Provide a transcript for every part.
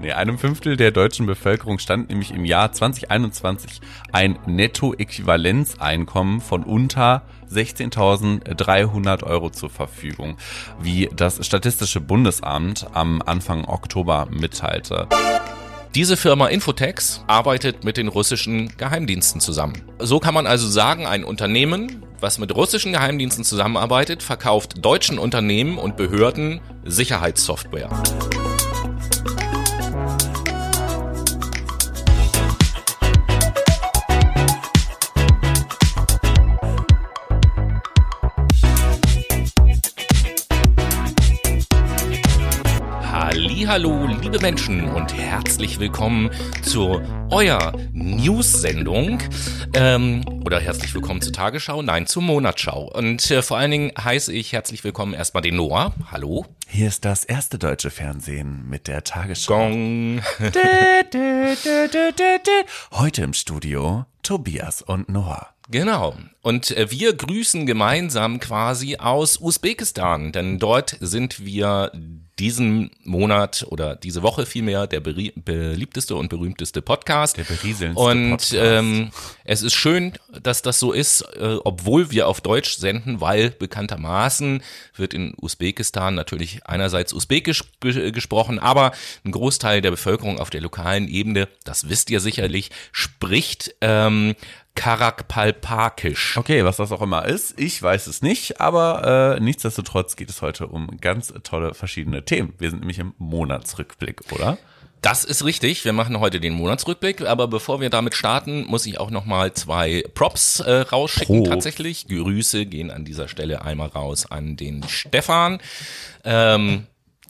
Nee, einem Fünftel der deutschen Bevölkerung stand nämlich im Jahr 2021 ein Nettoäquivalenzeinkommen von unter 16.300 Euro zur Verfügung, wie das Statistische Bundesamt am Anfang Oktober mitteilte. Diese Firma Infotex arbeitet mit den russischen Geheimdiensten zusammen. So kann man also sagen, ein Unternehmen, was mit russischen Geheimdiensten zusammenarbeitet, verkauft deutschen Unternehmen und Behörden Sicherheitssoftware. Hallo, liebe Menschen und herzlich willkommen zu euer News-Sendung ähm, oder herzlich willkommen zur Tagesschau, nein, zur Monatsschau. Und äh, vor allen Dingen heiße ich herzlich willkommen erstmal den Noah. Hallo. Hier ist das erste deutsche Fernsehen mit der Tagesschau. Gong. Heute im Studio Tobias und Noah. Genau. Und äh, wir grüßen gemeinsam quasi aus Usbekistan, denn dort sind wir diesen Monat oder diese Woche vielmehr der beliebteste und berühmteste Podcast. Der berieselndste Und Podcast. ähm, es ist schön, dass das so ist, äh, obwohl wir auf Deutsch senden, weil bekanntermaßen wird in Usbekistan natürlich einerseits Usbekisch ge gesprochen, aber ein Großteil der Bevölkerung auf der lokalen Ebene, das wisst ihr sicherlich, spricht ähm, Karakpalpakisch. Okay, was das auch immer ist, ich weiß es nicht, aber äh, nichtsdestotrotz geht es heute um ganz tolle verschiedene Themen. Wir sind nämlich im Monatsrückblick, oder? Das ist richtig. Wir machen heute den Monatsrückblick, aber bevor wir damit starten, muss ich auch noch mal zwei Props äh, rausschicken. Pro. Tatsächlich Grüße gehen an dieser Stelle einmal raus an den Stefan. Ähm,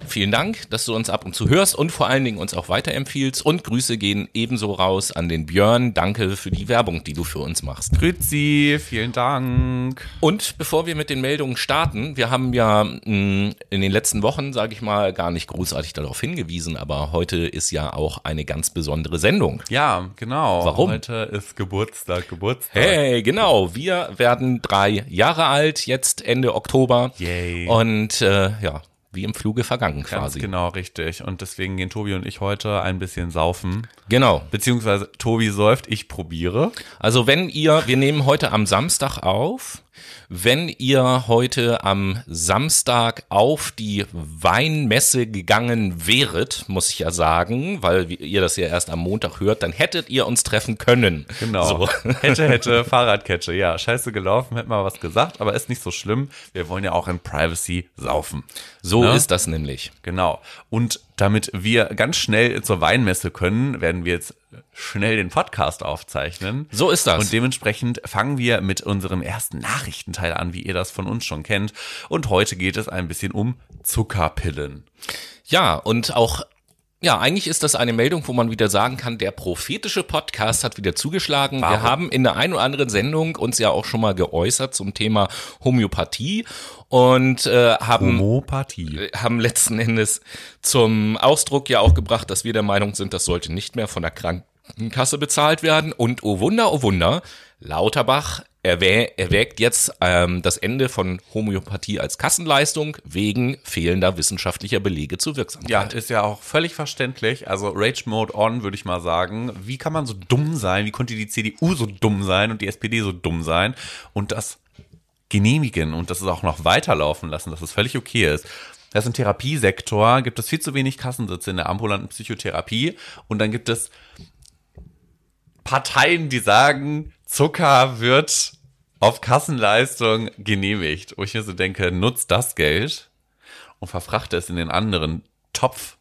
Vielen Dank, dass du uns ab und zu hörst und vor allen Dingen uns auch weiterempfiehlst. Und Grüße gehen ebenso raus an den Björn. Danke für die Werbung, die du für uns machst. Grüezi, vielen Dank. Und bevor wir mit den Meldungen starten, wir haben ja mh, in den letzten Wochen, sage ich mal, gar nicht großartig darauf hingewiesen, aber heute ist ja auch eine ganz besondere Sendung. Ja, genau. Warum? Heute ist Geburtstag, Geburtstag. Hey, genau, wir werden drei Jahre alt, jetzt Ende Oktober. Yay. Und äh, ja, wie im Fluge vergangen Ganz quasi. genau, richtig. Und deswegen gehen Tobi und ich heute ein bisschen saufen. Genau. Beziehungsweise Tobi säuft, ich probiere. Also wenn ihr, wir nehmen heute am Samstag auf, wenn ihr heute am Samstag auf die Weinmesse gegangen wäret, muss ich ja sagen, weil ihr das ja erst am Montag hört, dann hättet ihr uns treffen können. Genau. So. Hätte, hätte, Fahrradkette. Ja, scheiße gelaufen, hätte mal was gesagt, aber ist nicht so schlimm. Wir wollen ja auch in Privacy saufen. So Ne? ist das nämlich. Genau. Und damit wir ganz schnell zur Weinmesse können, werden wir jetzt schnell den Podcast aufzeichnen. So ist das. Und dementsprechend fangen wir mit unserem ersten Nachrichtenteil an, wie ihr das von uns schon kennt. Und heute geht es ein bisschen um Zuckerpillen. Ja, und auch ja, eigentlich ist das eine Meldung, wo man wieder sagen kann, der prophetische Podcast hat wieder zugeschlagen. Wir Warum? haben in der einen oder anderen Sendung uns ja auch schon mal geäußert zum Thema Homöopathie und äh, haben Homopathie. haben letzten Endes zum Ausdruck ja auch gebracht, dass wir der Meinung sind, das sollte nicht mehr von der Krankenkasse bezahlt werden. Und oh Wunder, oh Wunder, Lauterbach erwägt jetzt ähm, das Ende von Homöopathie als Kassenleistung wegen fehlender wissenschaftlicher Belege zur Ja, Wirksamkeit. ist ja auch völlig verständlich. Also Rage Mode on, würde ich mal sagen. Wie kann man so dumm sein? Wie konnte die CDU so dumm sein und die SPD so dumm sein und das genehmigen und das auch noch weiterlaufen lassen, dass es völlig okay ist? Das ist im Therapiesektor, gibt es viel zu wenig Kassensitze in der ambulanten Psychotherapie und dann gibt es Parteien, die sagen, Zucker wird auf Kassenleistung genehmigt. Wo ich mir so denke, nutzt das Geld und verfrachte es in den anderen Topf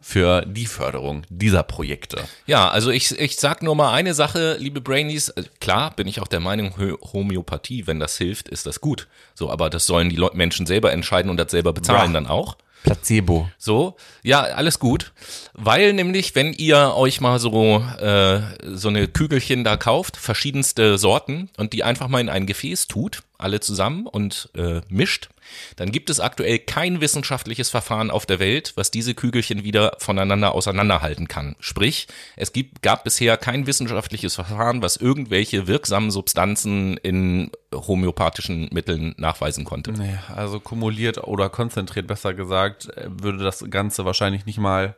für die Förderung dieser Projekte. Ja, also ich, ich sag nur mal eine Sache, liebe Brainies. Äh, Klar bin ich auch der Meinung, Homöopathie, wenn das hilft, ist das gut. So, aber das sollen die Menschen selber entscheiden und das selber bezahlen Ja. dann auch. Placebo. So, ja, alles gut. Weil nämlich, wenn ihr euch mal so, äh, so eine Kügelchen da kauft, verschiedenste Sorten, und die einfach mal in ein Gefäß tut, alle zusammen und äh, mischt, dann gibt es aktuell kein wissenschaftliches Verfahren auf der Welt, was diese Kügelchen wieder voneinander auseinanderhalten kann. Sprich, es gibt, gab bisher kein wissenschaftliches Verfahren, was irgendwelche wirksamen Substanzen in homöopathischen Mitteln nachweisen konnte. Nee, also kumuliert oder konzentriert, besser gesagt, würde das Ganze wahrscheinlich nicht mal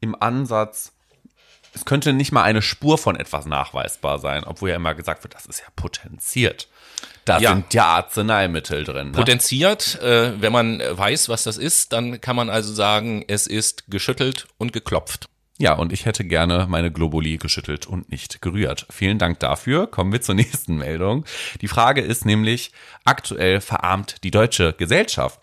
im Ansatz, es könnte nicht mal eine Spur von etwas nachweisbar sein, obwohl ja immer gesagt wird, das ist ja potenziert. Da Ja. sind ja Arzneimittel drin. Ne? Potenziert, äh, wenn man weiß, was das ist, dann kann man also sagen, es ist geschüttelt und geklopft. Ja, und ich hätte gerne meine Globuli geschüttelt und nicht gerührt. Vielen Dank dafür. Kommen wir zur nächsten Meldung. Die Frage ist nämlich, aktuell verarmt die deutsche Gesellschaft.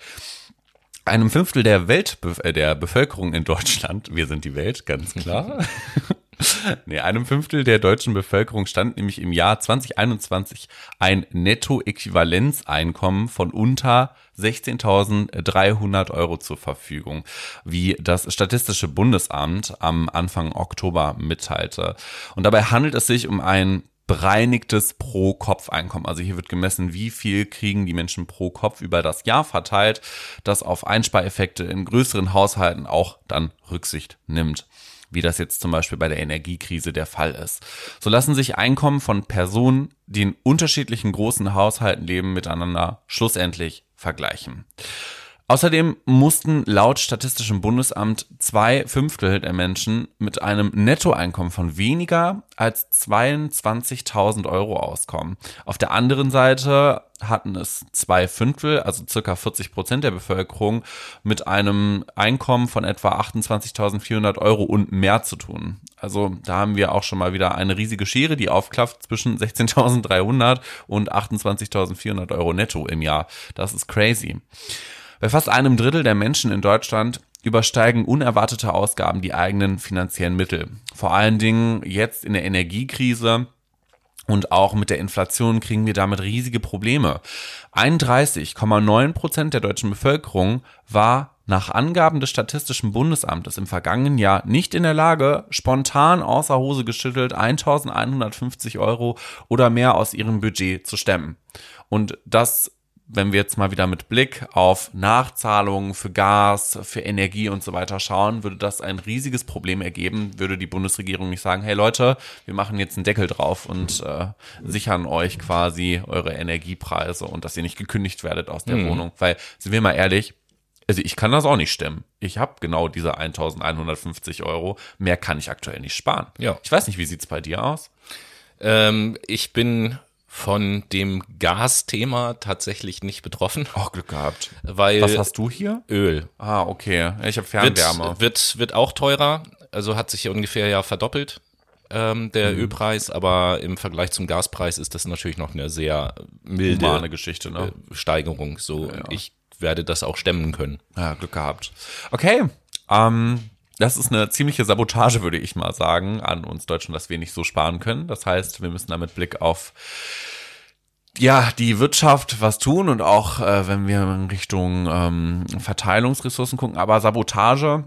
Einem Fünftel der Welt, äh, der Bevölkerung in Deutschland, wir sind die Welt, ganz klar. Nee, einem Fünftel der deutschen Bevölkerung stand nämlich im Jahr 2021 ein Nettoäquivalenzeinkommen von unter 16.300 Euro zur Verfügung, wie das Statistische Bundesamt am Anfang Oktober mitteilte. Und dabei handelt es sich um ein bereinigtes Pro-Kopf-Einkommen. Also hier wird gemessen, wie viel kriegen die Menschen pro Kopf über das Jahr verteilt, das auf Einspareffekte in größeren Haushalten auch dann Rücksicht nimmt wie das jetzt zum Beispiel bei der Energiekrise der Fall ist. So lassen sich Einkommen von Personen, die in unterschiedlichen großen Haushalten leben, miteinander schlussendlich vergleichen. Außerdem mussten laut Statistischem Bundesamt zwei Fünftel der Menschen mit einem Nettoeinkommen von weniger als 22.000 Euro auskommen. Auf der anderen Seite hatten es zwei Fünftel, also circa 40 Prozent der Bevölkerung, mit einem Einkommen von etwa 28.400 Euro und mehr zu tun. Also da haben wir auch schon mal wieder eine riesige Schere, die aufklafft zwischen 16.300 und 28.400 Euro netto im Jahr. Das ist crazy. Bei fast einem Drittel der Menschen in Deutschland übersteigen unerwartete Ausgaben die eigenen finanziellen Mittel. Vor allen Dingen jetzt in der Energiekrise und auch mit der Inflation kriegen wir damit riesige Probleme. 31,9 Prozent der deutschen Bevölkerung war nach Angaben des Statistischen Bundesamtes im vergangenen Jahr nicht in der Lage, spontan außer Hose geschüttelt 1150 Euro oder mehr aus ihrem Budget zu stemmen. Und das wenn wir jetzt mal wieder mit Blick auf Nachzahlungen für Gas, für Energie und so weiter schauen, würde das ein riesiges Problem ergeben, würde die Bundesregierung nicht sagen, hey Leute, wir machen jetzt einen Deckel drauf und äh, sichern euch quasi eure Energiepreise und dass ihr nicht gekündigt werdet aus der Wohnung. Weil, sind wir mal ehrlich, also ich kann das auch nicht stemmen. Ich habe genau diese 1150 Euro. Mehr kann ich aktuell nicht sparen. Ja. Ich weiß nicht, wie sieht's bei dir aus? Ähm, ich bin von dem Gasthema tatsächlich nicht betroffen, Oh, Glück gehabt. weil Was hast du hier? Öl Ah, okay. Ich habe wird, Fernwärme. wird, wird auch teurer, also hat sich ja ungefähr ja verdoppelt. Ähm, der Mhm. Ölpreis, aber im Vergleich zum Gaspreis ist das natürlich noch eine sehr milde Humane Geschichte, ne? äh, Steigerung. So, ich werde das auch stemmen können. Ja, Glück gehabt. Okay, ähm, das ist eine ziemliche Sabotage, würde ich mal sagen, an uns Deutschen, dass wir nicht so sparen können. Das heißt, wir müssen da mit Blick auf ja, die Wirtschaft was tun und auch, äh, wenn wir in Richtung ähm, Verteilungsressourcen gucken. Aber Sabotage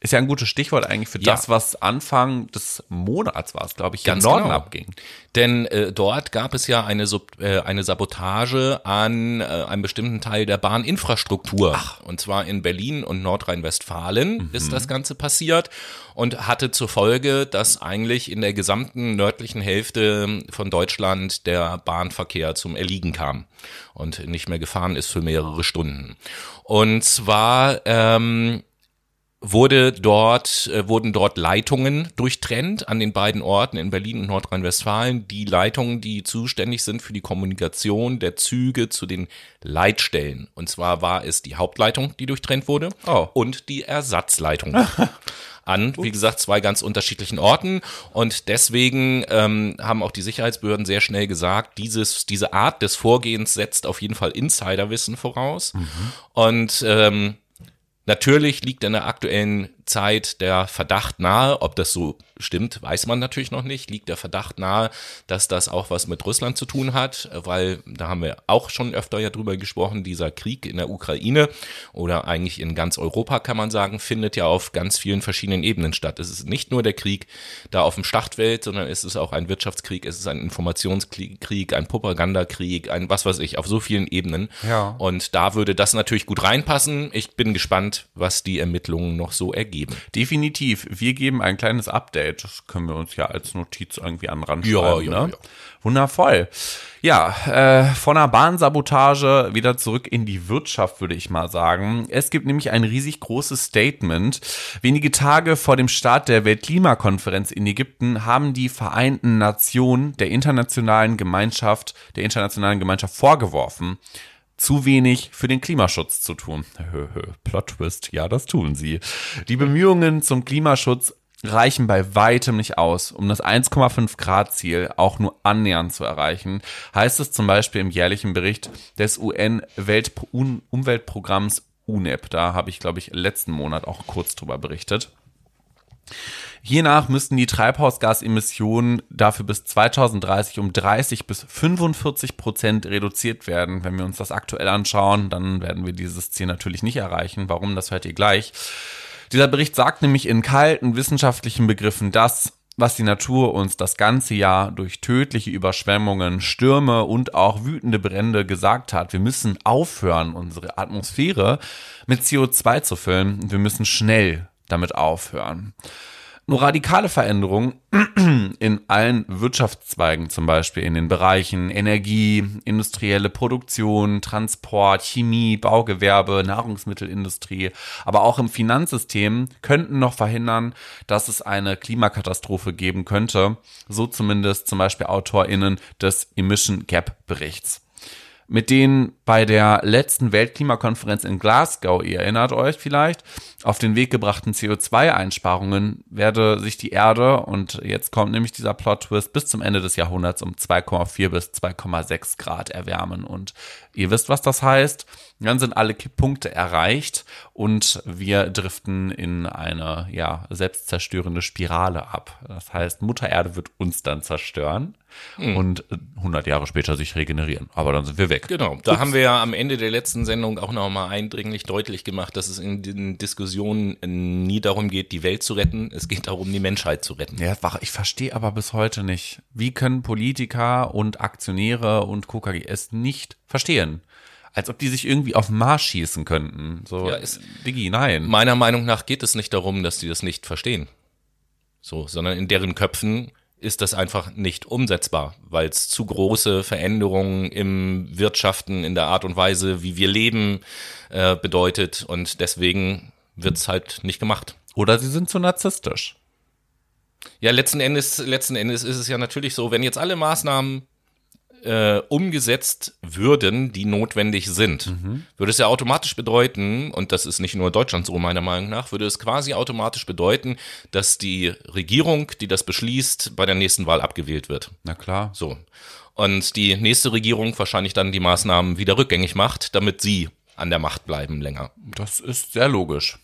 ist ja ein gutes Stichwort eigentlich für Ja. das, was Anfang des Monats war, glaube ich, Ganz im Norden genau. abging. Denn äh, dort gab es ja eine, Sub, äh, eine Sabotage an äh, einem bestimmten Teil der Bahninfrastruktur. Und zwar in Berlin und Nordrhein-Westfalen ist das Ganze passiert und hatte zur Folge, dass eigentlich in der gesamten nördlichen Hälfte von Deutschland der Bahnverkehr zum Erliegen kam und nicht mehr gefahren ist für mehrere Stunden. Und zwar ähm, wurde dort, äh, wurden dort Leitungen durchtrennt an den beiden Orten in Berlin und Nordrhein-Westfalen. Die Leitungen, die zuständig sind für die Kommunikation der Züge zu den Leitstellen. Und zwar war es die Hauptleitung, die durchtrennt wurde Oh. und die Ersatzleitung. an, wie gesagt, zwei ganz unterschiedlichen Orten. Und deswegen ähm, haben auch die Sicherheitsbehörden sehr schnell gesagt, dieses, diese Art des Vorgehens setzt auf jeden Fall Insiderwissen voraus. Und ähm, Natürlich liegt in der aktuellen Zeit der Verdacht nahe, ob das so stimmt, weiß man natürlich noch nicht, liegt der Verdacht nahe, dass das auch was mit Russland zu tun hat, weil da haben wir auch schon öfter ja drüber gesprochen, dieser Krieg in der Ukraine oder eigentlich in ganz Europa kann man sagen, findet ja auf ganz vielen verschiedenen Ebenen statt. Es ist nicht nur der Krieg da auf dem Schlachtfeld, sondern es ist auch ein Wirtschaftskrieg, es ist ein Informationskrieg, ein Propagandakrieg, ein was weiß ich, auf so vielen Ebenen. Ja. Und da würde das natürlich gut reinpassen. Ich bin gespannt, was die Ermittlungen noch so ergeben. geben. Definitiv. Wir geben ein kleines Update. Das können wir uns ja als Notiz irgendwie an Rand Ja, ja, ne? ja. Wundervoll. Ja, äh, von einer Bahnsabotage wieder zurück in die Wirtschaft, würde ich mal sagen. Es gibt nämlich ein riesig großes Statement. Wenige Tage vor dem Start der Weltklimakonferenz in Ägypten haben die Vereinten Nationen der internationalen Gemeinschaft, der internationalen Gemeinschaft vorgeworfen, zu wenig für den Klimaschutz zu tun. Plot Twist, ja, das tun sie. Die Bemühungen zum Klimaschutz reichen bei weitem nicht aus, um das 1,5 Grad Ziel auch nur annähernd zu erreichen, heißt es zum Beispiel im jährlichen Bericht des UN-Umweltprogramms UNEP. Da habe ich, glaube ich, letzten Monat auch kurz drüber berichtet. Hiernach müssten die Treibhausgasemissionen dafür bis 2030 um 30 bis 45 Prozent reduziert werden. Wenn wir uns das aktuell anschauen, dann werden wir dieses Ziel natürlich nicht erreichen. Warum, das hört ihr gleich. Dieser Bericht sagt nämlich in kalten wissenschaftlichen Begriffen das, was die Natur uns das ganze Jahr durch tödliche Überschwemmungen, Stürme und auch wütende Brände gesagt hat. Wir müssen aufhören, unsere Atmosphäre mit CO2 zu füllen. Wir müssen schnell damit aufhören. Nur radikale Veränderungen in allen Wirtschaftszweigen, zum Beispiel in den Bereichen Energie, industrielle Produktion, Transport, Chemie, Baugewerbe, Nahrungsmittelindustrie, aber auch im Finanzsystem könnten noch verhindern, dass es eine Klimakatastrophe geben könnte. So zumindest zum Beispiel AutorInnen des Emission Gap Berichts mit denen bei der letzten Weltklimakonferenz in Glasgow, ihr erinnert euch vielleicht, auf den Weg gebrachten CO2-Einsparungen werde sich die Erde, und jetzt kommt nämlich dieser Plot-Twist, bis zum Ende des Jahrhunderts um 2,4 bis 2,6 Grad erwärmen. Und ihr wisst, was das heißt. Dann sind alle Kipppunkte erreicht und wir driften in eine, ja, selbstzerstörende Spirale ab. Das heißt, Mutter Erde wird uns dann zerstören und 100 Jahre später sich regenerieren. Aber dann sind wir weg. Genau, da haben wir ja am Ende der letzten Sendung auch nochmal eindringlich deutlich gemacht, dass es in den Diskussionen nie darum geht, die Welt zu retten, es geht darum, die Menschheit zu retten. Ja, ich verstehe aber bis heute nicht, wie können Politiker und Aktionäre und KKG es nicht verstehen? Als ob die sich irgendwie auf den Mars schießen könnten. So, Ja, ist- Diggi, nein. Meiner Meinung nach geht es nicht darum, dass die das nicht verstehen. So, sondern in deren Köpfen ist das einfach nicht umsetzbar, weil es zu große Veränderungen im Wirtschaften, in der Art und Weise, wie wir leben, äh, bedeutet und deswegen wird's halt nicht gemacht. Oder sie sind zu narzisstisch. Ja, letzten Endes, letzten Endes ist es ja natürlich so, wenn jetzt alle Maßnahmen äh, umgesetzt würden, die notwendig sind, würde es ja automatisch bedeuten, und das ist nicht nur Deutschland so meiner Meinung nach, würde es quasi automatisch bedeuten, dass die Regierung, die das beschließt, bei der nächsten Wahl abgewählt wird. Na klar. So. Und die nächste Regierung wahrscheinlich dann die Maßnahmen wieder rückgängig macht, damit sie an der Macht bleiben länger, Das ist sehr logisch.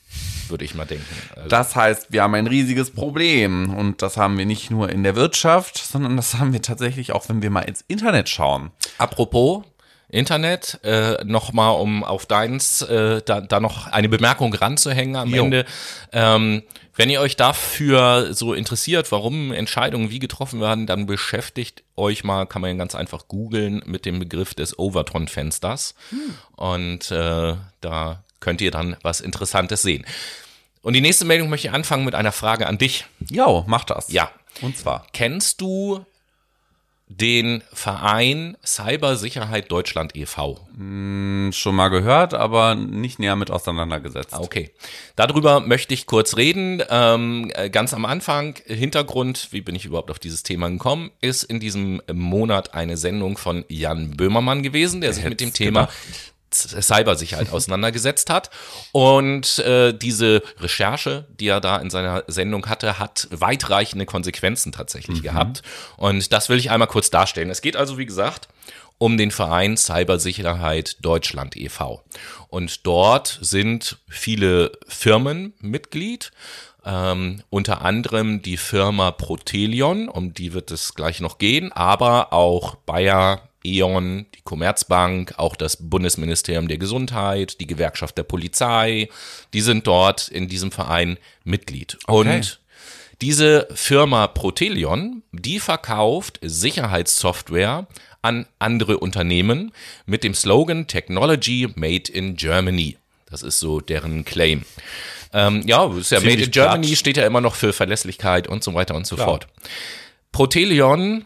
würde ich mal denken. Also, Das heißt, wir haben ein riesiges Problem. Und das haben wir nicht nur in der Wirtschaft, sondern das haben wir tatsächlich auch, wenn wir mal ins Internet schauen. Apropos Internet, äh, nochmal um auf deins, äh, da, da noch eine Bemerkung ranzuhängen am Jo. Ende. Ähm, wenn ihr euch dafür so interessiert, warum Entscheidungen wie getroffen werden, dann beschäftigt euch mal, kann man ganz einfach googeln, mit dem Begriff des Overton-Fensters. Und äh, da könnt ihr dann was Interessantes sehen. Und die nächste Meldung möchte ich anfangen mit einer Frage an dich. Jo, mach das. Ja. Und zwar. Kennst du den Verein Cybersicherheit Deutschland e.V.? Schon mal gehört, aber nicht näher mit auseinandergesetzt. Ah, Okay. Darüber möchte ich kurz reden. Ähm, äh, ganz am Anfang, Hintergrund, wie bin ich überhaupt auf dieses Thema gekommen, ist in diesem Monat eine Sendung von Jan Böhmermann gewesen, der sich mit dem Thema Z- Cybersicherheit auseinandergesetzt hat. Und äh, diese Recherche, die er da in seiner Sendung hatte, hat weitreichende Konsequenzen tatsächlich gehabt. Und das will ich einmal kurz darstellen. Es geht also, wie gesagt, um den Verein Cybersicherheit Deutschland e.V. Und dort sind viele Firmen Mitglied, ähm, unter anderem die Firma Protelion, um die wird es gleich noch gehen, aber auch Bayer, E.ON, die Commerzbank, auch das Bundesministerium der Gesundheit, die Gewerkschaft der Polizei, die sind dort in diesem Verein Mitglied. Okay. Und diese Firma Protelion, die verkauft Sicherheitssoftware an andere Unternehmen mit dem Slogan Technology Made in Germany. Das ist so deren Claim. Ähm, ja, ist ja Made in Germany steht ja immer noch für Verlässlichkeit und so weiter und so fort. Protelion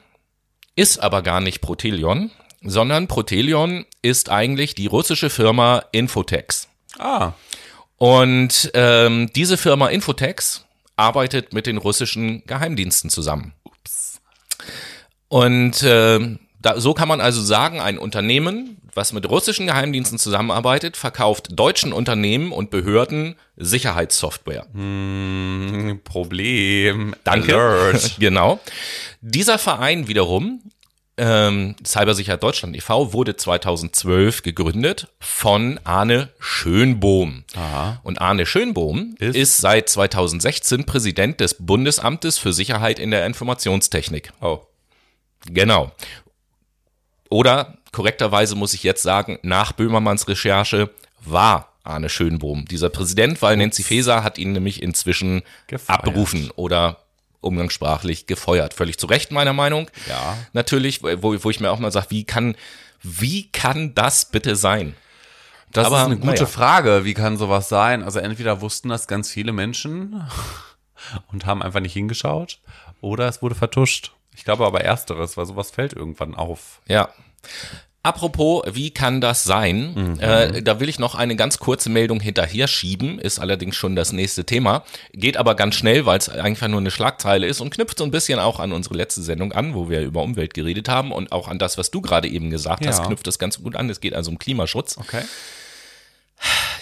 ist aber gar nicht Protelion, sondern Protelion ist eigentlich die russische Firma Infotex. Ah, Und ähm, diese Firma Infotex arbeitet mit den russischen Geheimdiensten zusammen. Und ähm, da, so kann man also sagen, ein Unternehmen, was mit russischen Geheimdiensten zusammenarbeitet, verkauft deutschen Unternehmen und Behörden Sicherheitssoftware. Hm, Problem. Danke. Alert. genau. Dieser Verein wiederum, ähm, Cybersicherheit Deutschland e.V., wurde 2012 gegründet von Arne Schönbohm. Und Arne Schönbohm Ist? ist? seit 2016 Präsident des Bundesamtes für Sicherheit in der Informationstechnik. Oh. Genau. Oder korrekterweise muss ich jetzt sagen, nach Böhmermanns Recherche war Arne Schönbohm dieser Präsident, weil Nancy Faeser hat ihn nämlich inzwischen Gefeuert. abberufen oder umgangssprachlich gefeuert. Völlig zu Recht meiner Meinung. Ja. Natürlich, wo, wo ich mir auch mal sage, wie kann, wie kann das bitte sein? Das Aber, ist eine gute naja. Frage. Wie kann sowas sein? Also entweder wussten das ganz viele Menschen und haben einfach nicht hingeschaut oder es wurde vertuscht. Ich glaube aber ersteres, weil sowas fällt irgendwann auf. Ja. Apropos, wie kann das sein? Mhm. Äh, da will ich noch eine ganz kurze Meldung hinterher schieben, ist allerdings schon das nächste Thema. Geht aber ganz schnell, weil es einfach nur eine Schlagzeile ist und knüpft so ein bisschen auch an unsere letzte Sendung an, wo wir über Umwelt geredet haben und auch an das, was du gerade eben gesagt hast, Ja. knüpft das ganz gut an. Es geht also um Klimaschutz. Okay.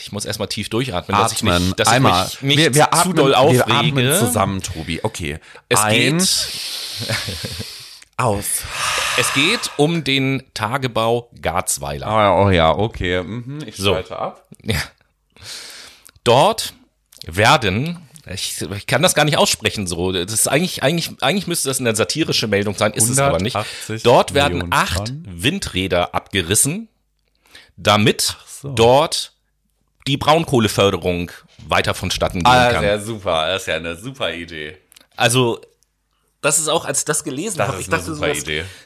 Ich muss erstmal tief durchatmen, dass ich Atmen. mich, dass Einmal. ich mich nicht wir, wir zu atmen, doll Wir aufrege. atmen zusammen, Tobi. Okay. Es Ein, geht aus. Es geht um den Tagebau Garzweiler. Oh, oh ja, okay. Mhm, ich So. schalte ab. Ja. Dort werden, ich, ich kann das gar nicht aussprechen so, das ist eigentlich, eigentlich, eigentlich müsste das eine satirische Meldung sein, ist es aber nicht. 180 Dort werden Millionen acht Tonnen. Windräder abgerissen, damit so. dort die Braunkohleförderung weiter vonstatten gehen Ah, das ist kann. ja super. Das ist ja eine super Idee. Also, das ist auch, als ich das gelesen Das habe, ich dachte so,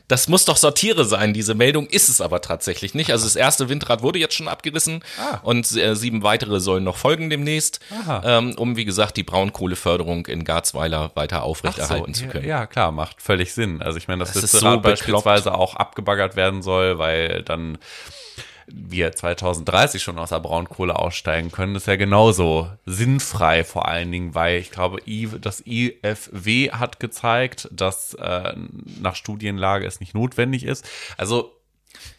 das, muss doch Satire sein, diese Meldung ist es aber tatsächlich nicht. Also das erste Windrad wurde jetzt schon abgerissen Ah. und äh, sieben weitere sollen noch folgen demnächst, ähm, um wie gesagt die Braunkohleförderung in Garzweiler weiter aufrechterhalten zu können. Ja, klar, macht völlig Sinn. Also ich meine, dass Das das Rad so beispielsweise auch abgebaggert werden soll, weil dann wir 2030 schon aus der Braunkohle aussteigen können, ist ja genauso sinnfrei vor allen Dingen, weil ich glaube, das IFW hat gezeigt, dass äh, nach Studienlage es nicht notwendig ist. Also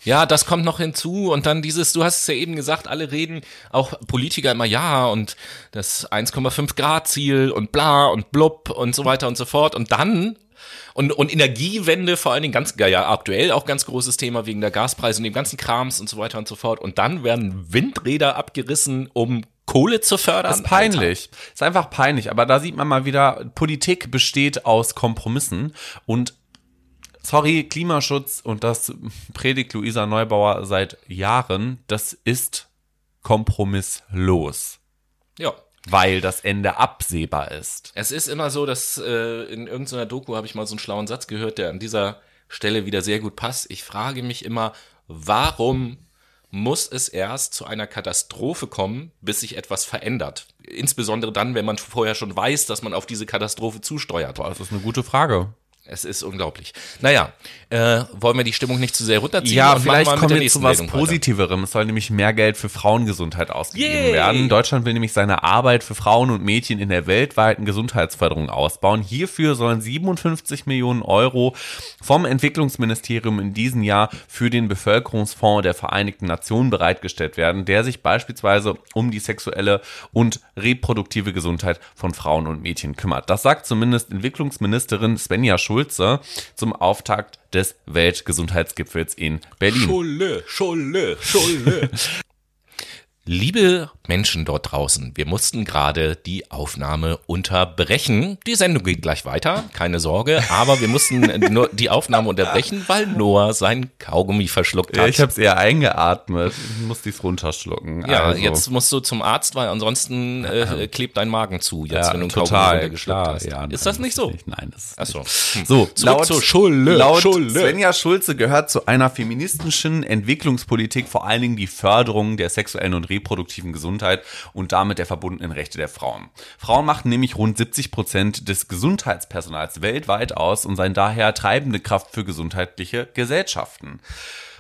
Ja, das kommt noch hinzu und dann dieses, du hast es ja eben gesagt, alle reden, auch Politiker immer ja und das 1,5 Grad Ziel und bla und blub und so weiter und so fort und dann und, und Energiewende vor allen Dingen ganz, ja, aktuell auch ganz großes Thema wegen der Gaspreise und dem ganzen Krams und so weiter und so fort und dann werden Windräder abgerissen, um Kohle zu fördern. Das ist peinlich. Ist einfach peinlich. Aber da sieht man mal wieder, Politik besteht aus Kompromissen und sorry, Klimaschutz und das predigt Luisa Neubauer seit Jahren, das ist kompromisslos, Ja. Weil das Ende absehbar ist. Es ist immer so, dass äh, in irgendeiner Doku habe ich mal so einen schlauen Satz gehört, der an dieser Stelle wieder sehr gut passt. Ich frage mich immer, warum muss es erst zu einer Katastrophe kommen, bis sich etwas verändert? Insbesondere dann, wenn man vorher schon weiß, dass man auf diese Katastrophe zusteuert. Boah, das ist eine gute Frage. Es ist unglaublich. Naja, äh, wollen wir die Stimmung nicht zu sehr runterziehen? Ja, vielleicht kommen wir zu was Meldung weiter? Positiverem. Es soll nämlich mehr Geld für Frauengesundheit ausgegeben Yay! werden. Deutschland will nämlich seine Arbeit für Frauen und Mädchen in der weltweiten Gesundheitsförderung ausbauen. Hierfür sollen 57 Millionen Euro vom Entwicklungsministerium in diesem Jahr für den Bevölkerungsfonds der Vereinigten Nationen bereitgestellt werden, der sich beispielsweise um die sexuelle und reproduktive Gesundheit von Frauen und Mädchen kümmert. Das sagt zumindest Entwicklungsministerin Svenja Schulze zum Auftakt des Weltgesundheitsgipfels in Berlin. Schulle, Schulle, Schulle. Liebe Menschen dort draußen, wir mussten gerade die Aufnahme unterbrechen. Die Sendung geht gleich weiter, keine Sorge, aber wir mussten nur die Aufnahme unterbrechen, weil Noah sein Kaugummi verschluckt Ja, hat. ich habe es eher eingeatmet. Ich muss dies runterschlucken. ja, also, jetzt musst du zum Arzt, weil ansonsten äh, klebt dein Magen zu, jetzt ja, wenn du einen total, Kaugummi runtergeschluckt klar. hast. Ja, ist das nicht so? Nein, das ist Ach so. Hm. So, Zurück zur Schulle, laut Schulle. Svenja Schulze gehört zu einer feministischen Entwicklungspolitik vor allen Dingen die Förderung der sexuellen und reproduktiven Gesundheit und damit der verbundenen Rechte der Frauen. Frauen machen nämlich rund 70 Prozent des Gesundheitspersonals weltweit aus und seien daher treibende Kraft für gesundheitliche Gesellschaften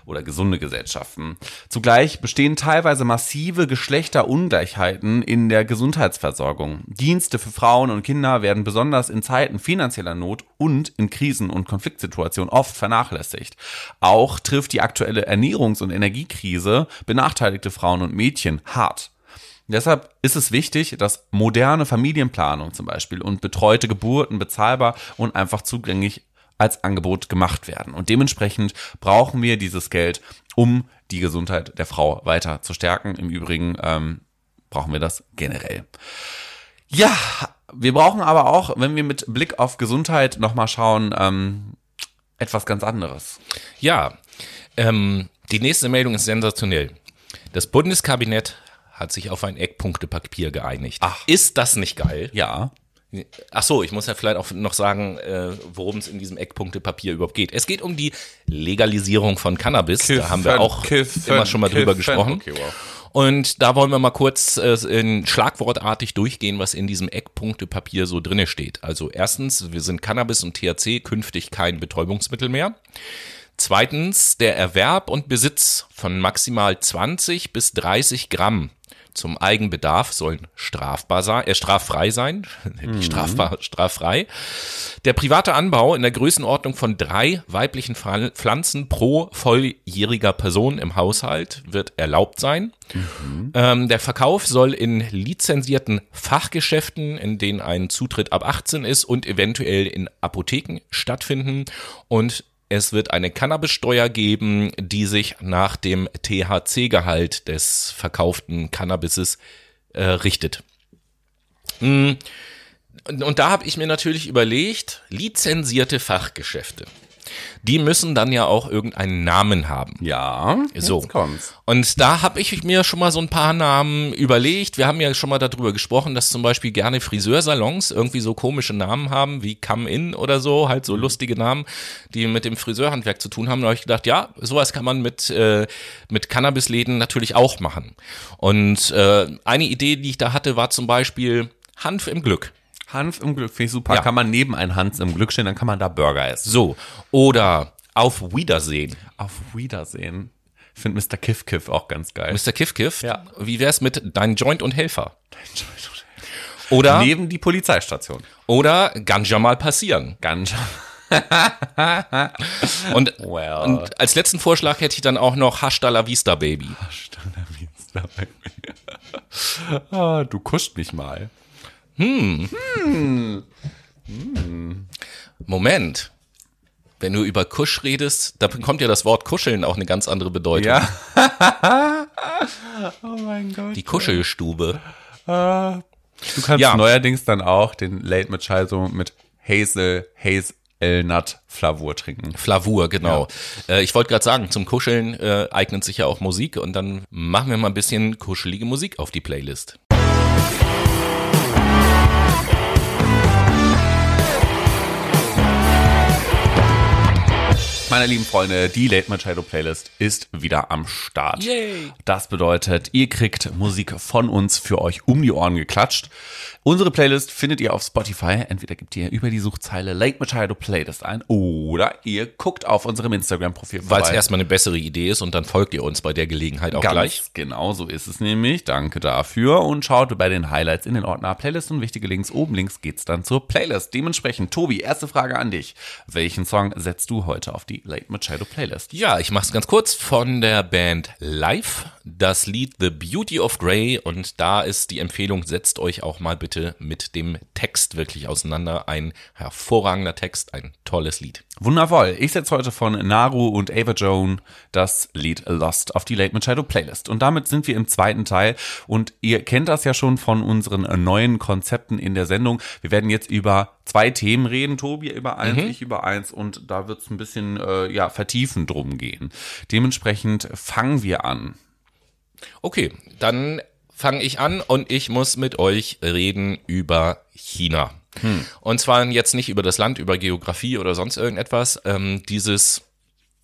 oder gesunde Gesellschaften. Zugleich bestehen teilweise massive Geschlechterungleichheiten in der Gesundheitsversorgung. Dienste für Frauen und Kinder werden besonders in Zeiten finanzieller Not und in Krisen- und Konfliktsituationen oft vernachlässigt. Auch trifft die aktuelle Ernährungs- und Energiekrise benachteiligte Frauen und Mädchen hart. Deshalb ist es wichtig, dass moderne Familienplanung zum Beispiel und betreute Geburten bezahlbar und einfach zugänglich als Angebot gemacht werden. Und dementsprechend brauchen wir dieses Geld, um die Gesundheit der Frau weiter zu stärken. Im Übrigen ähm, brauchen wir das generell. Ja, wir brauchen aber auch, wenn wir mit Blick auf Gesundheit nochmal schauen, ähm, etwas ganz anderes. Ja, ähm, die nächste Meldung ist sensationell. Das Bundeskabinett hat sich auf ein Eckpunktepapier geeinigt. Ach. Ist das nicht geil? Ja. Ach so, ich muss ja vielleicht auch noch sagen, äh, worum es in diesem Eckpunktepapier überhaupt geht. Es geht um die Legalisierung von Cannabis. da haben wir Kiffen, auch kiffen, immer schon mal drüber kiffen. gesprochen. Okay, wow. Und da wollen wir mal kurz äh, in schlagwortartig durchgehen, was in diesem Eckpunktepapier so drinne steht. Also erstens, wir sind Cannabis und THC künftig kein Betäubungsmittel mehr. Zweitens, der Erwerb und Besitz von maximal 20 bis 30 Gramm zum Eigenbedarf sollen strafbar sein, äh, straffrei sein, nicht strafbar, straffrei. Der private Anbau in der Größenordnung von drei weiblichen Pfl- Pflanzen pro volljähriger Person im Haushalt wird erlaubt sein. Ähm, der Verkauf soll in lizenzierten Fachgeschäften, in denen ein Zutritt ab 18 ist und eventuell in Apotheken stattfinden und es wird eine Cannabissteuer geben, die sich nach dem THC-Gehalt des verkauften Cannabises äh, richtet. Und, und da habe ich mir natürlich überlegt, lizenzierte Fachgeschäfte, die müssen dann ja auch irgendeinen Namen haben. Ja, So. jetzt kommt's. Und da habe ich mir schon mal so ein paar Namen überlegt. Wir haben ja schon mal darüber gesprochen, dass zum Beispiel gerne Friseursalons irgendwie so komische Namen haben, wie Come In oder so, halt so lustige Namen, die mit dem Friseurhandwerk zu tun haben. Da habe ich gedacht, ja, sowas kann man mit, äh, mit Cannabisläden natürlich auch machen. Und äh, eine Idee, die ich da hatte, war zum Beispiel Hanf im Glück. Hanf im Glück finde ich super. Ja. Kann man neben ein Hans im Glück stehen, dann kann man da Burger essen. So. Oder auf Wiedersehen. Auf Wiedersehen. Ich finde Mr. Kiff Kiff auch ganz geil. Mr. Kiff Kiff. Ja. Wie wär's mit Dein Joint und Helfer? Oder, Neben die Polizeistation. oder Ganja mal passieren. Ganja. Und, Well. und als letzten Vorschlag hätte ich dann auch noch Hasta la Vista Baby. ah, du kuscht mich mal. Moment. Wenn du über Kusch redest, da bekommt ja das Wort Kuscheln auch eine ganz andere Bedeutung. Ja. oh mein Gott. Die Kuschelstube. Du kannst Ja. neuerdings dann auch den Late Machado so mit Hazel, Hazelnut Flavur trinken. Flavur, genau. Äh, ich wollte gerade sagen, zum Kuscheln äh, eignet sich ja auch Musik und dann machen wir mal ein bisschen kuschelige Musik auf die Playlist. Meine lieben Freunde, die Late Machado Playlist ist wieder am Start. Yay. Das bedeutet, ihr kriegt Musik von uns für euch um die Ohren geklatscht. Unsere Playlist findet ihr auf Spotify. Entweder gebt ihr über die Suchzeile Late Machado Playlist ein oder ihr guckt auf unserem Instagram-Profil Weil es vorbei. erstmal eine bessere Idee ist und dann folgt ihr uns bei der Gelegenheit auch Ganz gleich. genau so ist es nämlich. Danke dafür. Und schaut bei den Highlights in den Ordner Playlist und wichtige Links. Oben links geht's dann zur Playlist. Dementsprechend, Tobi, erste Frage an dich. Welchen Song setzt du heute auf die Late Machado Playlist? Ja, ich mach's ganz kurz von der Band Live. Das Lied The Beauty of Grey und da ist die Empfehlung, setzt euch auch mal bitte mit dem Text wirklich auseinander. Ein hervorragender Text, ein tolles Lied. Wundervoll. Ich setze heute von Naru und Ava Joan das Lied Lost auf die Late Machado Playlist. Und damit sind wir im zweiten Teil. Und ihr kennt das ja schon von unseren neuen Konzepten in der Sendung. Wir werden jetzt über zwei Themen reden. Tobi über eins, ich über eins. Und da wird es ein bisschen äh, ja, vertiefend drum gehen. Dementsprechend fangen wir an. Okay, dann fange ich an und ich muss mit euch reden über China. Und zwar jetzt nicht über das Land, über Geografie oder sonst irgendetwas. Ähm, dieses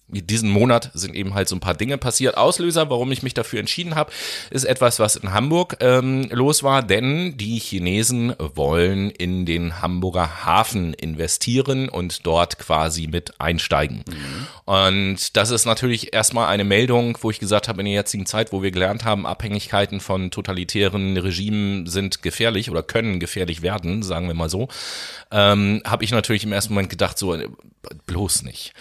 diesen Monat sind eben halt so ein paar Dinge passiert. Auslöser, warum ich mich dafür entschieden habe, ist etwas, was in Hamburg ähm, los war, denn die Chinesen wollen in den Hamburger Hafen investieren und dort quasi mit einsteigen. Mhm. Und das ist natürlich erstmal eine Meldung, wo ich gesagt habe, in der jetzigen Zeit, wo wir gelernt haben, Abhängigkeiten von totalitären Regimen sind gefährlich oder können gefährlich werden, sagen wir mal so, ähm, habe ich natürlich im ersten Moment gedacht, so bloß nicht.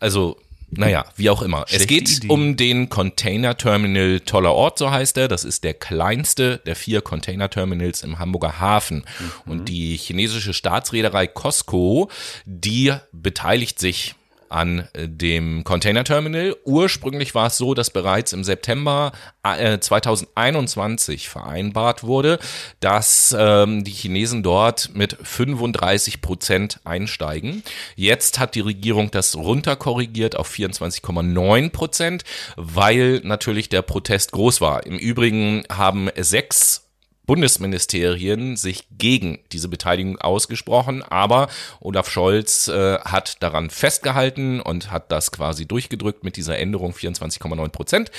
Also naja, wie auch immer. Schlechte es geht Idee. um den Container Terminal Toller Ort, so heißt er. Das ist der kleinste der vier Container Terminals im Hamburger Hafen. Mhm. Und die chinesische Staatsreederei Costco, die beteiligt sich an äh, dem Container Terminal. Ursprünglich war es so, dass bereits im September 2021 äh, vereinbart wurde, dass ähm, die Chinesen dort mit 35 Prozent einsteigen. Jetzt hat die Regierung das runterkorrigiert auf 24,9 Prozent, weil natürlich der Protest groß war. Im Übrigen haben sechs Bundesministerien sich gegen diese Beteiligung ausgesprochen, aber Olaf Scholz äh, hat daran festgehalten und hat das quasi durchgedrückt mit dieser Änderung 24,9 Prozent.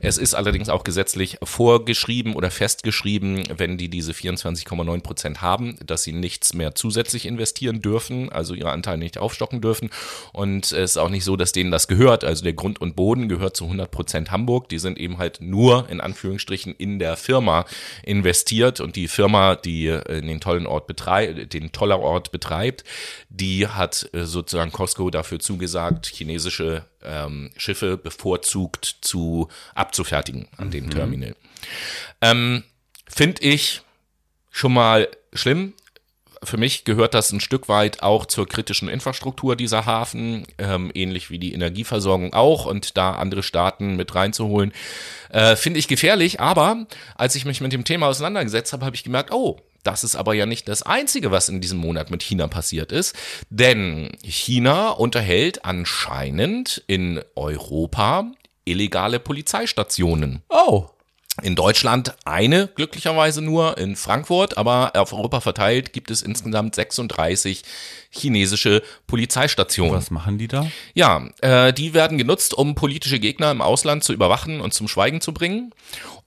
Es ist allerdings auch gesetzlich vorgeschrieben oder festgeschrieben, wenn die diese 24,9 Prozent haben, dass sie nichts mehr zusätzlich investieren dürfen, also ihre Anteile nicht aufstocken dürfen. Und es ist auch nicht so, dass denen das gehört. Also der Grund und Boden gehört zu 100 Prozent Hamburg. Die sind eben halt nur in Anführungsstrichen in der Firma investiert investiert und die Firma, die äh, den tollen Ort betreibt, den toller Ort betreibt, die hat äh, sozusagen Costco dafür zugesagt, chinesische ähm, Schiffe bevorzugt zu abzufertigen an mhm. dem Terminal. Ähm, Finde ich schon mal schlimm für mich gehört das ein Stück weit auch zur kritischen Infrastruktur dieser Hafen, ähm, ähnlich wie die Energieversorgung auch und da andere Staaten mit reinzuholen, äh, finde ich gefährlich. Aber als ich mich mit dem Thema auseinandergesetzt habe, habe ich gemerkt, oh, das ist aber ja nicht das Einzige, was in diesem Monat mit China passiert ist, denn China unterhält anscheinend in Europa illegale Polizeistationen. Oh in Deutschland eine, glücklicherweise nur in Frankfurt, aber auf Europa verteilt gibt es insgesamt 36 chinesische Polizeistationen. Was machen die da? Ja, äh, die werden genutzt, um politische Gegner im Ausland zu überwachen und zum Schweigen zu bringen.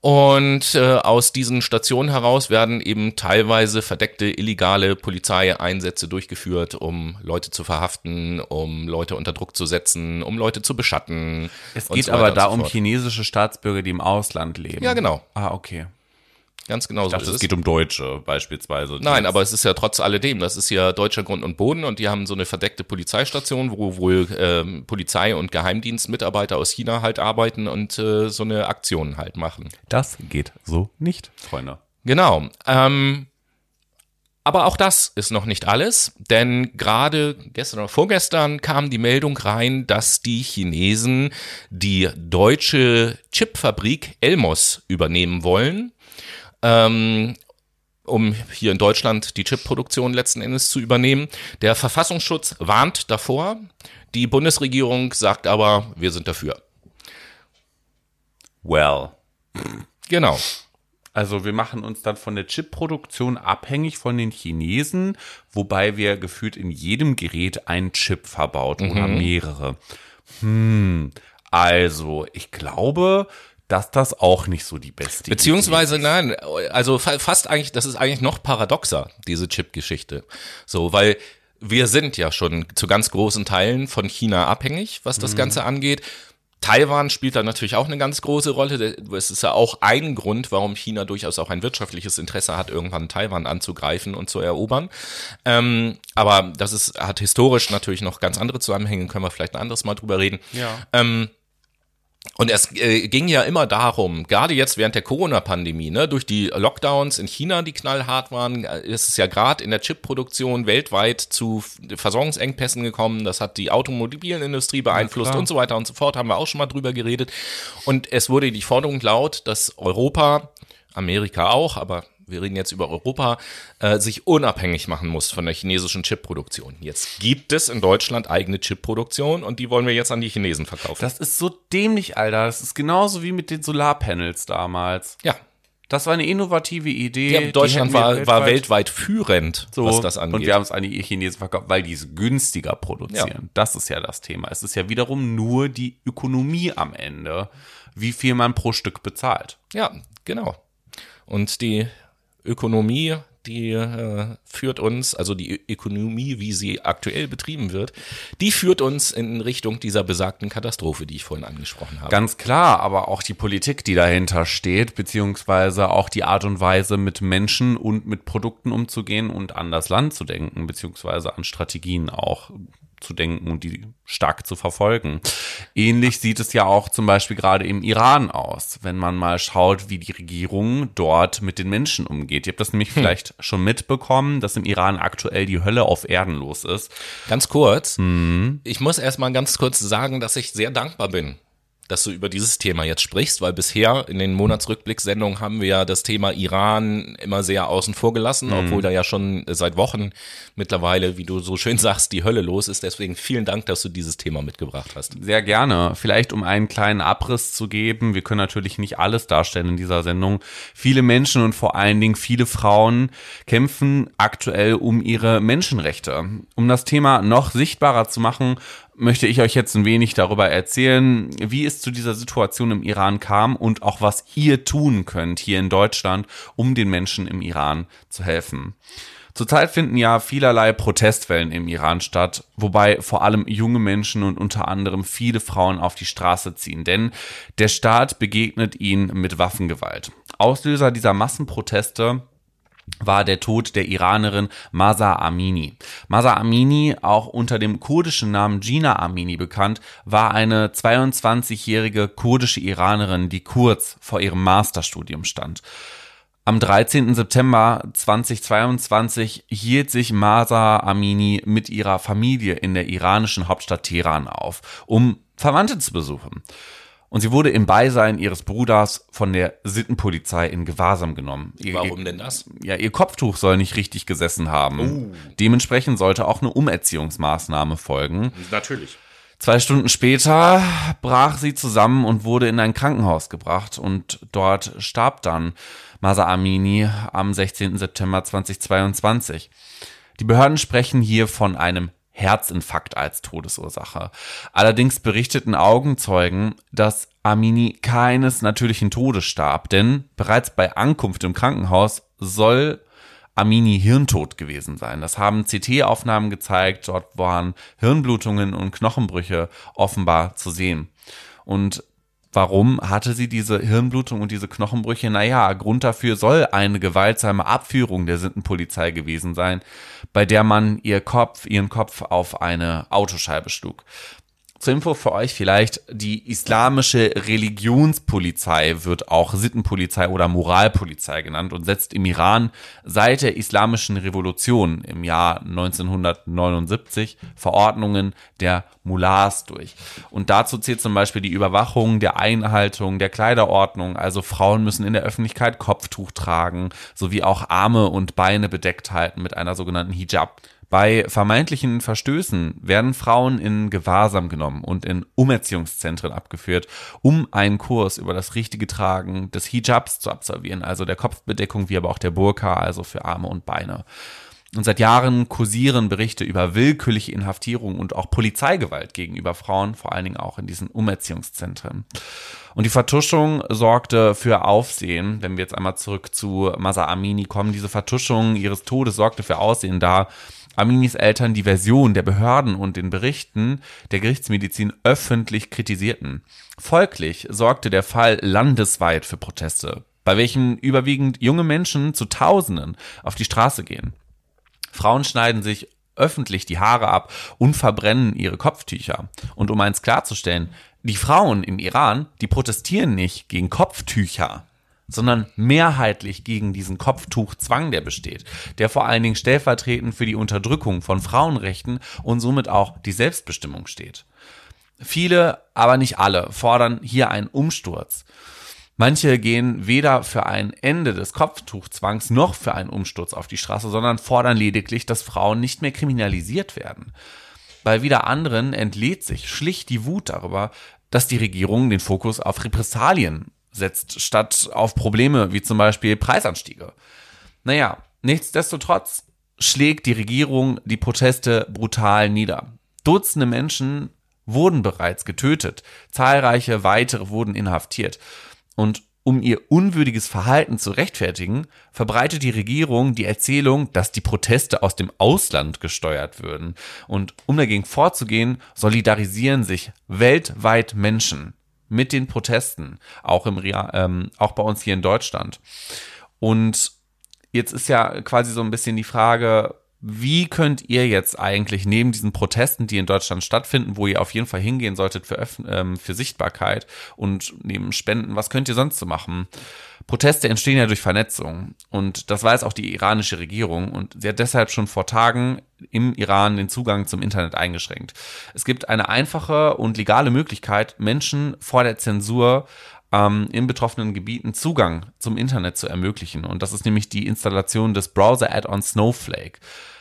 Und äh, aus diesen Stationen heraus werden eben teilweise verdeckte illegale Polizeieinsätze durchgeführt, um Leute zu verhaften, um Leute unter Druck zu setzen, um Leute zu beschatten. Es geht so aber da so um chinesische Staatsbürger, die im Ausland leben. Ja, genau. Ah, okay. Ganz genau ich dachte, so ist es. geht um Deutsche beispielsweise. Nein, aber es ist ja trotz alledem, das ist ja deutscher Grund und Boden und die haben so eine verdeckte Polizeistation, wo wohl ähm, Polizei und Geheimdienstmitarbeiter aus China halt arbeiten und äh, so eine Aktion halt machen. Das geht so nicht, Freunde. Genau. Ähm, aber auch das ist noch nicht alles, denn gerade gestern oder vorgestern kam die Meldung rein, dass die Chinesen die deutsche Chipfabrik Elmos übernehmen wollen ähm, um hier in Deutschland die Chipproduktion letzten Endes zu übernehmen. Der Verfassungsschutz warnt davor. Die Bundesregierung sagt aber, wir sind dafür. Well. Genau. Also wir machen uns dann von der Chipproduktion abhängig von den Chinesen, wobei wir gefühlt in jedem Gerät einen Chip verbaut mhm. oder mehrere. Hm, also ich glaube, dass das auch nicht so die beste Beziehungsweise, Idee ist. nein, also fast eigentlich, das ist eigentlich noch paradoxer, diese Chip-Geschichte. So, weil wir sind ja schon zu ganz großen Teilen von China abhängig, was das mhm. Ganze angeht. Taiwan spielt da natürlich auch eine ganz große Rolle. Es ist ja auch ein Grund, warum China durchaus auch ein wirtschaftliches Interesse hat, irgendwann Taiwan anzugreifen und zu erobern. Ähm, aber das ist, hat historisch natürlich noch ganz andere Zusammenhänge, können wir vielleicht ein anderes Mal drüber reden. Ja. Ähm, und es äh, ging ja immer darum, gerade jetzt während der Corona-Pandemie, ne, durch die Lockdowns in China, die knallhart waren, äh, ist es ja gerade in der Chip-Produktion weltweit zu Versorgungsengpässen gekommen. Das hat die Automobilindustrie beeinflusst ja, und so weiter und so fort, haben wir auch schon mal drüber geredet. Und es wurde die Forderung laut, dass Europa, Amerika auch, aber wir reden jetzt über Europa, äh, sich unabhängig machen muss von der chinesischen Chipproduktion. Jetzt gibt es in Deutschland eigene Chipproduktion und die wollen wir jetzt an die Chinesen verkaufen. Das ist so dämlich, Alter. Das ist genauso wie mit den Solarpanels damals. Ja. Das war eine innovative Idee. Ja, Deutschland war, war weltweit führend, so, was das angeht. Und wir haben es an die Chinesen verkauft, weil die es günstiger produzieren. Ja. Das ist ja das Thema. Es ist ja wiederum nur die Ökonomie am Ende, wie viel man pro Stück bezahlt. Ja, genau. Und die Ökonomie, die äh, führt uns, also die Ökonomie, wie sie aktuell betrieben wird, die führt uns in Richtung dieser besagten Katastrophe, die ich vorhin angesprochen habe. Ganz klar, aber auch die Politik, die dahinter steht, beziehungsweise auch die Art und Weise, mit Menschen und mit Produkten umzugehen und an das Land zu denken, beziehungsweise an Strategien auch zu denken und die stark zu verfolgen. Ähnlich sieht es ja auch zum Beispiel gerade im Iran aus, wenn man mal schaut, wie die Regierung dort mit den Menschen umgeht. Ihr habt das nämlich vielleicht schon mitbekommen, dass im Iran aktuell die Hölle auf Erden los ist. Ganz kurz, ich muss erstmal ganz kurz sagen, dass ich sehr dankbar bin, dass du über dieses Thema jetzt sprichst, weil bisher in den Monatsrückblickssendungen haben wir ja das Thema Iran immer sehr außen vor gelassen, obwohl da ja schon seit Wochen mittlerweile, wie du so schön sagst, die Hölle los ist. Deswegen vielen Dank, dass du dieses Thema mitgebracht hast. Sehr gerne. Vielleicht um einen kleinen Abriss zu geben. Wir können natürlich nicht alles darstellen in dieser Sendung. Viele Menschen und vor allen Dingen viele Frauen kämpfen aktuell um ihre Menschenrechte. Um das Thema noch sichtbarer zu machen, möchte ich euch jetzt ein wenig darüber erzählen, wie es zu dieser Situation im Iran kam und auch was ihr tun könnt hier in Deutschland, um den Menschen im Iran zu helfen. Zurzeit finden ja vielerlei Protestwellen im Iran statt, wobei vor allem junge Menschen und unter anderem viele Frauen auf die Straße ziehen, denn der Staat begegnet ihnen mit Waffengewalt. Auslöser dieser Massenproteste war der Tod der Iranerin Masa Amini. Masa Amini, auch unter dem kurdischen Namen Gina Amini bekannt, war eine 22-jährige kurdische Iranerin, die kurz vor ihrem Masterstudium stand. Am 13. September 2022 hielt sich Masa Amini mit ihrer Familie in der iranischen Hauptstadt Teheran auf, um Verwandte zu besuchen. Und sie wurde im Beisein ihres Bruders von der Sittenpolizei in Gewahrsam genommen. Ihr, Warum denn das? ja, ihr Kopftuch soll nicht richtig gesessen haben. Dementsprechend sollte auch eine Umerziehungsmaßnahme folgen. Natürlich. Zwei Stunden später brach sie zusammen und wurde in ein Krankenhaus gebracht und dort starb dann Masa Amini am 16. September 2022. Die Behörden sprechen hier von einem Herzinfarkt als Todesursache. Allerdings berichteten Augenzeugen, dass Amini keines natürlichen Todes starb, denn bereits bei Ankunft im Krankenhaus soll Amini hirntot gewesen sein. Das haben CT-Aufnahmen gezeigt. Dort waren Hirnblutungen und Knochenbrüche offenbar zu sehen. Und Warum hatte sie diese Hirnblutung und diese Knochenbrüche? Naja, Grund dafür soll eine gewaltsame Abführung der Sittenpolizei gewesen sein, bei der man ihr Kopf, ihren Kopf auf eine Autoscheibe schlug. Zur Info für euch vielleicht, die islamische Religionspolizei wird auch Sittenpolizei oder Moralpolizei genannt und setzt im Iran seit der islamischen Revolution im Jahr 1979 Verordnungen der Mullahs durch. Und dazu zählt zum Beispiel die Überwachung der Einhaltung der Kleiderordnung, also Frauen müssen in der Öffentlichkeit Kopftuch tragen, sowie auch Arme und Beine bedeckt halten mit einer sogenannten Hijab. Bei vermeintlichen Verstößen werden Frauen in Gewahrsam genommen und in Umerziehungszentren abgeführt, um einen Kurs über das richtige Tragen des Hijabs zu absolvieren, also der Kopfbedeckung wie aber auch der Burka, also für Arme und Beine. Und seit Jahren kursieren Berichte über willkürliche Inhaftierung und auch Polizeigewalt gegenüber Frauen, vor allen Dingen auch in diesen Umerziehungszentren. Und die Vertuschung sorgte für Aufsehen. Wenn wir jetzt einmal zurück zu Masa Amini kommen, diese Vertuschung ihres Todes sorgte für Aussehen, da Aminis Eltern die Version der Behörden und den Berichten der Gerichtsmedizin öffentlich kritisierten. Folglich sorgte der Fall landesweit für Proteste, bei welchen überwiegend junge Menschen zu Tausenden auf die Straße gehen. Frauen schneiden sich öffentlich die Haare ab und verbrennen ihre Kopftücher. Und um eins klarzustellen, die Frauen im Iran, die protestieren nicht gegen Kopftücher, sondern mehrheitlich gegen diesen Kopftuchzwang, der besteht, der vor allen Dingen stellvertretend für die Unterdrückung von Frauenrechten und somit auch die Selbstbestimmung steht. Viele, aber nicht alle, fordern hier einen Umsturz. Manche gehen weder für ein Ende des Kopftuchzwangs noch für einen Umsturz auf die Straße, sondern fordern lediglich, dass Frauen nicht mehr kriminalisiert werden. Bei wieder anderen entlädt sich schlicht die Wut darüber, dass die Regierung den Fokus auf Repressalien setzt statt auf Probleme wie zum Beispiel Preisanstiege. Naja, nichtsdestotrotz schlägt die Regierung die Proteste brutal nieder. Dutzende Menschen wurden bereits getötet, zahlreiche weitere wurden inhaftiert. Und um ihr unwürdiges Verhalten zu rechtfertigen, verbreitet die Regierung die Erzählung, dass die Proteste aus dem Ausland gesteuert würden. Und um dagegen vorzugehen, solidarisieren sich weltweit Menschen mit den Protesten, auch, im, ähm, auch bei uns hier in Deutschland. Und jetzt ist ja quasi so ein bisschen die Frage, wie könnt ihr jetzt eigentlich neben diesen Protesten, die in Deutschland stattfinden, wo ihr auf jeden Fall hingehen solltet für, ähm, für Sichtbarkeit und neben Spenden, was könnt ihr sonst so machen? Proteste entstehen ja durch Vernetzung und das weiß auch die iranische Regierung und sie hat deshalb schon vor Tagen im Iran den Zugang zum Internet eingeschränkt. Es gibt eine einfache und legale Möglichkeit, Menschen vor der Zensur ähm, in betroffenen Gebieten Zugang zum Internet zu ermöglichen und das ist nämlich die Installation des Browser-Add-on Snowflake.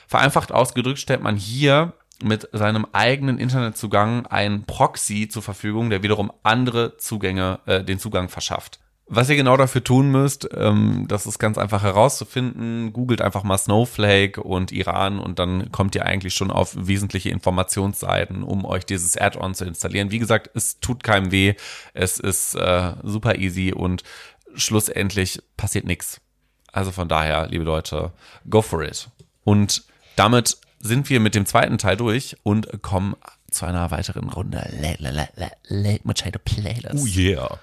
Vereinfacht ausgedrückt stellt man hier mit seinem eigenen Internetzugang einen Proxy zur Verfügung, der wiederum andere Zugänge, äh, den Zugang verschafft. Was ihr genau dafür tun müsst, ähm, das ist ganz einfach herauszufinden. Googelt einfach mal Snowflake und Iran und dann kommt ihr eigentlich schon auf wesentliche Informationsseiten, um euch dieses Add-on zu installieren. Wie gesagt, es tut keinem weh, es ist äh, super easy und schlussendlich passiert nichts. Also von daher, liebe Leute, go for it. Und damit sind wir mit dem zweiten Teil durch und kommen zu einer weiteren Runde Late, Late, Playlist. Oh yeah.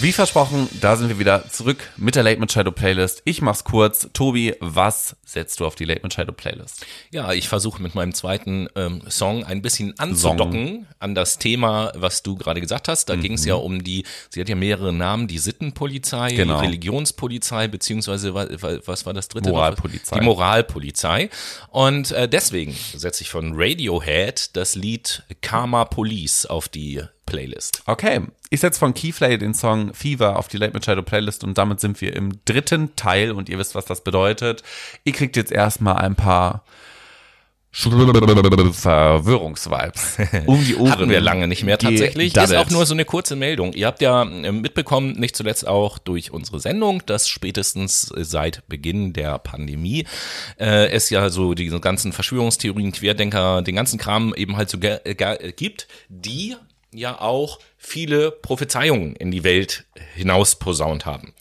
Wie versprochen, da sind wir wieder zurück mit der Late Machado Playlist. Ich mach's kurz. Tobi, was setzt du auf die Late Machado Playlist? Ja, ich versuche mit meinem zweiten ähm, Song ein bisschen anzudocken Song. an das Thema, was du gerade gesagt hast. Da mhm. ging es ja um die, sie hat ja mehrere Namen, die Sittenpolizei, genau. die Religionspolizei, beziehungsweise was war das dritte? Moralpolizei. Die Moralpolizei. Und äh, deswegen setze ich von Radiohead das Lied Karma Police auf die Playlist. Okay, ich setze von Keyflay den Song Fever auf die Late Machado Playlist und damit sind wir im dritten Teil und ihr wisst, was das bedeutet. Ihr kriegt jetzt erstmal ein paar Verwirrungsvibes um die Ohren. Hatten wir lange nicht mehr tatsächlich. Ist auch nur so eine kurze Meldung. Ihr habt ja äh, mitbekommen, nicht zuletzt auch durch unsere Sendung, dass spätestens seit Beginn der Pandemie äh, es ja so diese ganzen Verschwörungstheorien, Querdenker, den ganzen Kram eben halt so äh, gibt, die ja auch viele Prophezeiungen in die Welt hinaus posaunt haben.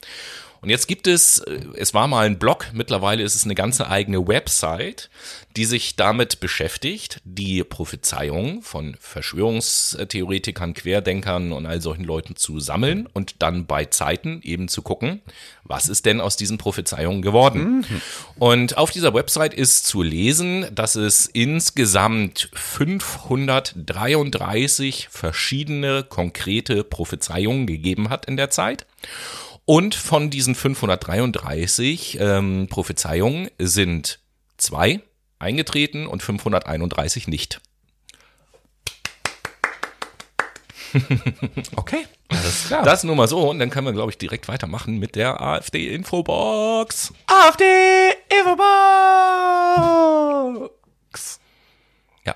Und jetzt gibt es, äh, es war mal ein Blog, mittlerweile ist es eine ganze eigene Website, die sich damit beschäftigt, die Prophezeiungen von Verschwörungstheoretikern, Querdenkern und all solchen Leuten zu sammeln und dann bei Zeiten eben zu gucken, was ist denn aus diesen Prophezeiungen geworden. Mhm. Und auf dieser Website ist zu lesen, dass es insgesamt 533 verschiedene konkrete Prophezeiungen gegeben hat in der Zeit. Und von diesen 533 ähm, Prophezeiungen sind zwei eingetreten und 531 nicht. okay, alles klar. Das nur mal so und dann können wir, glaube ich, direkt weitermachen mit der AfD-Infobox. AfD-Infobox! Ja.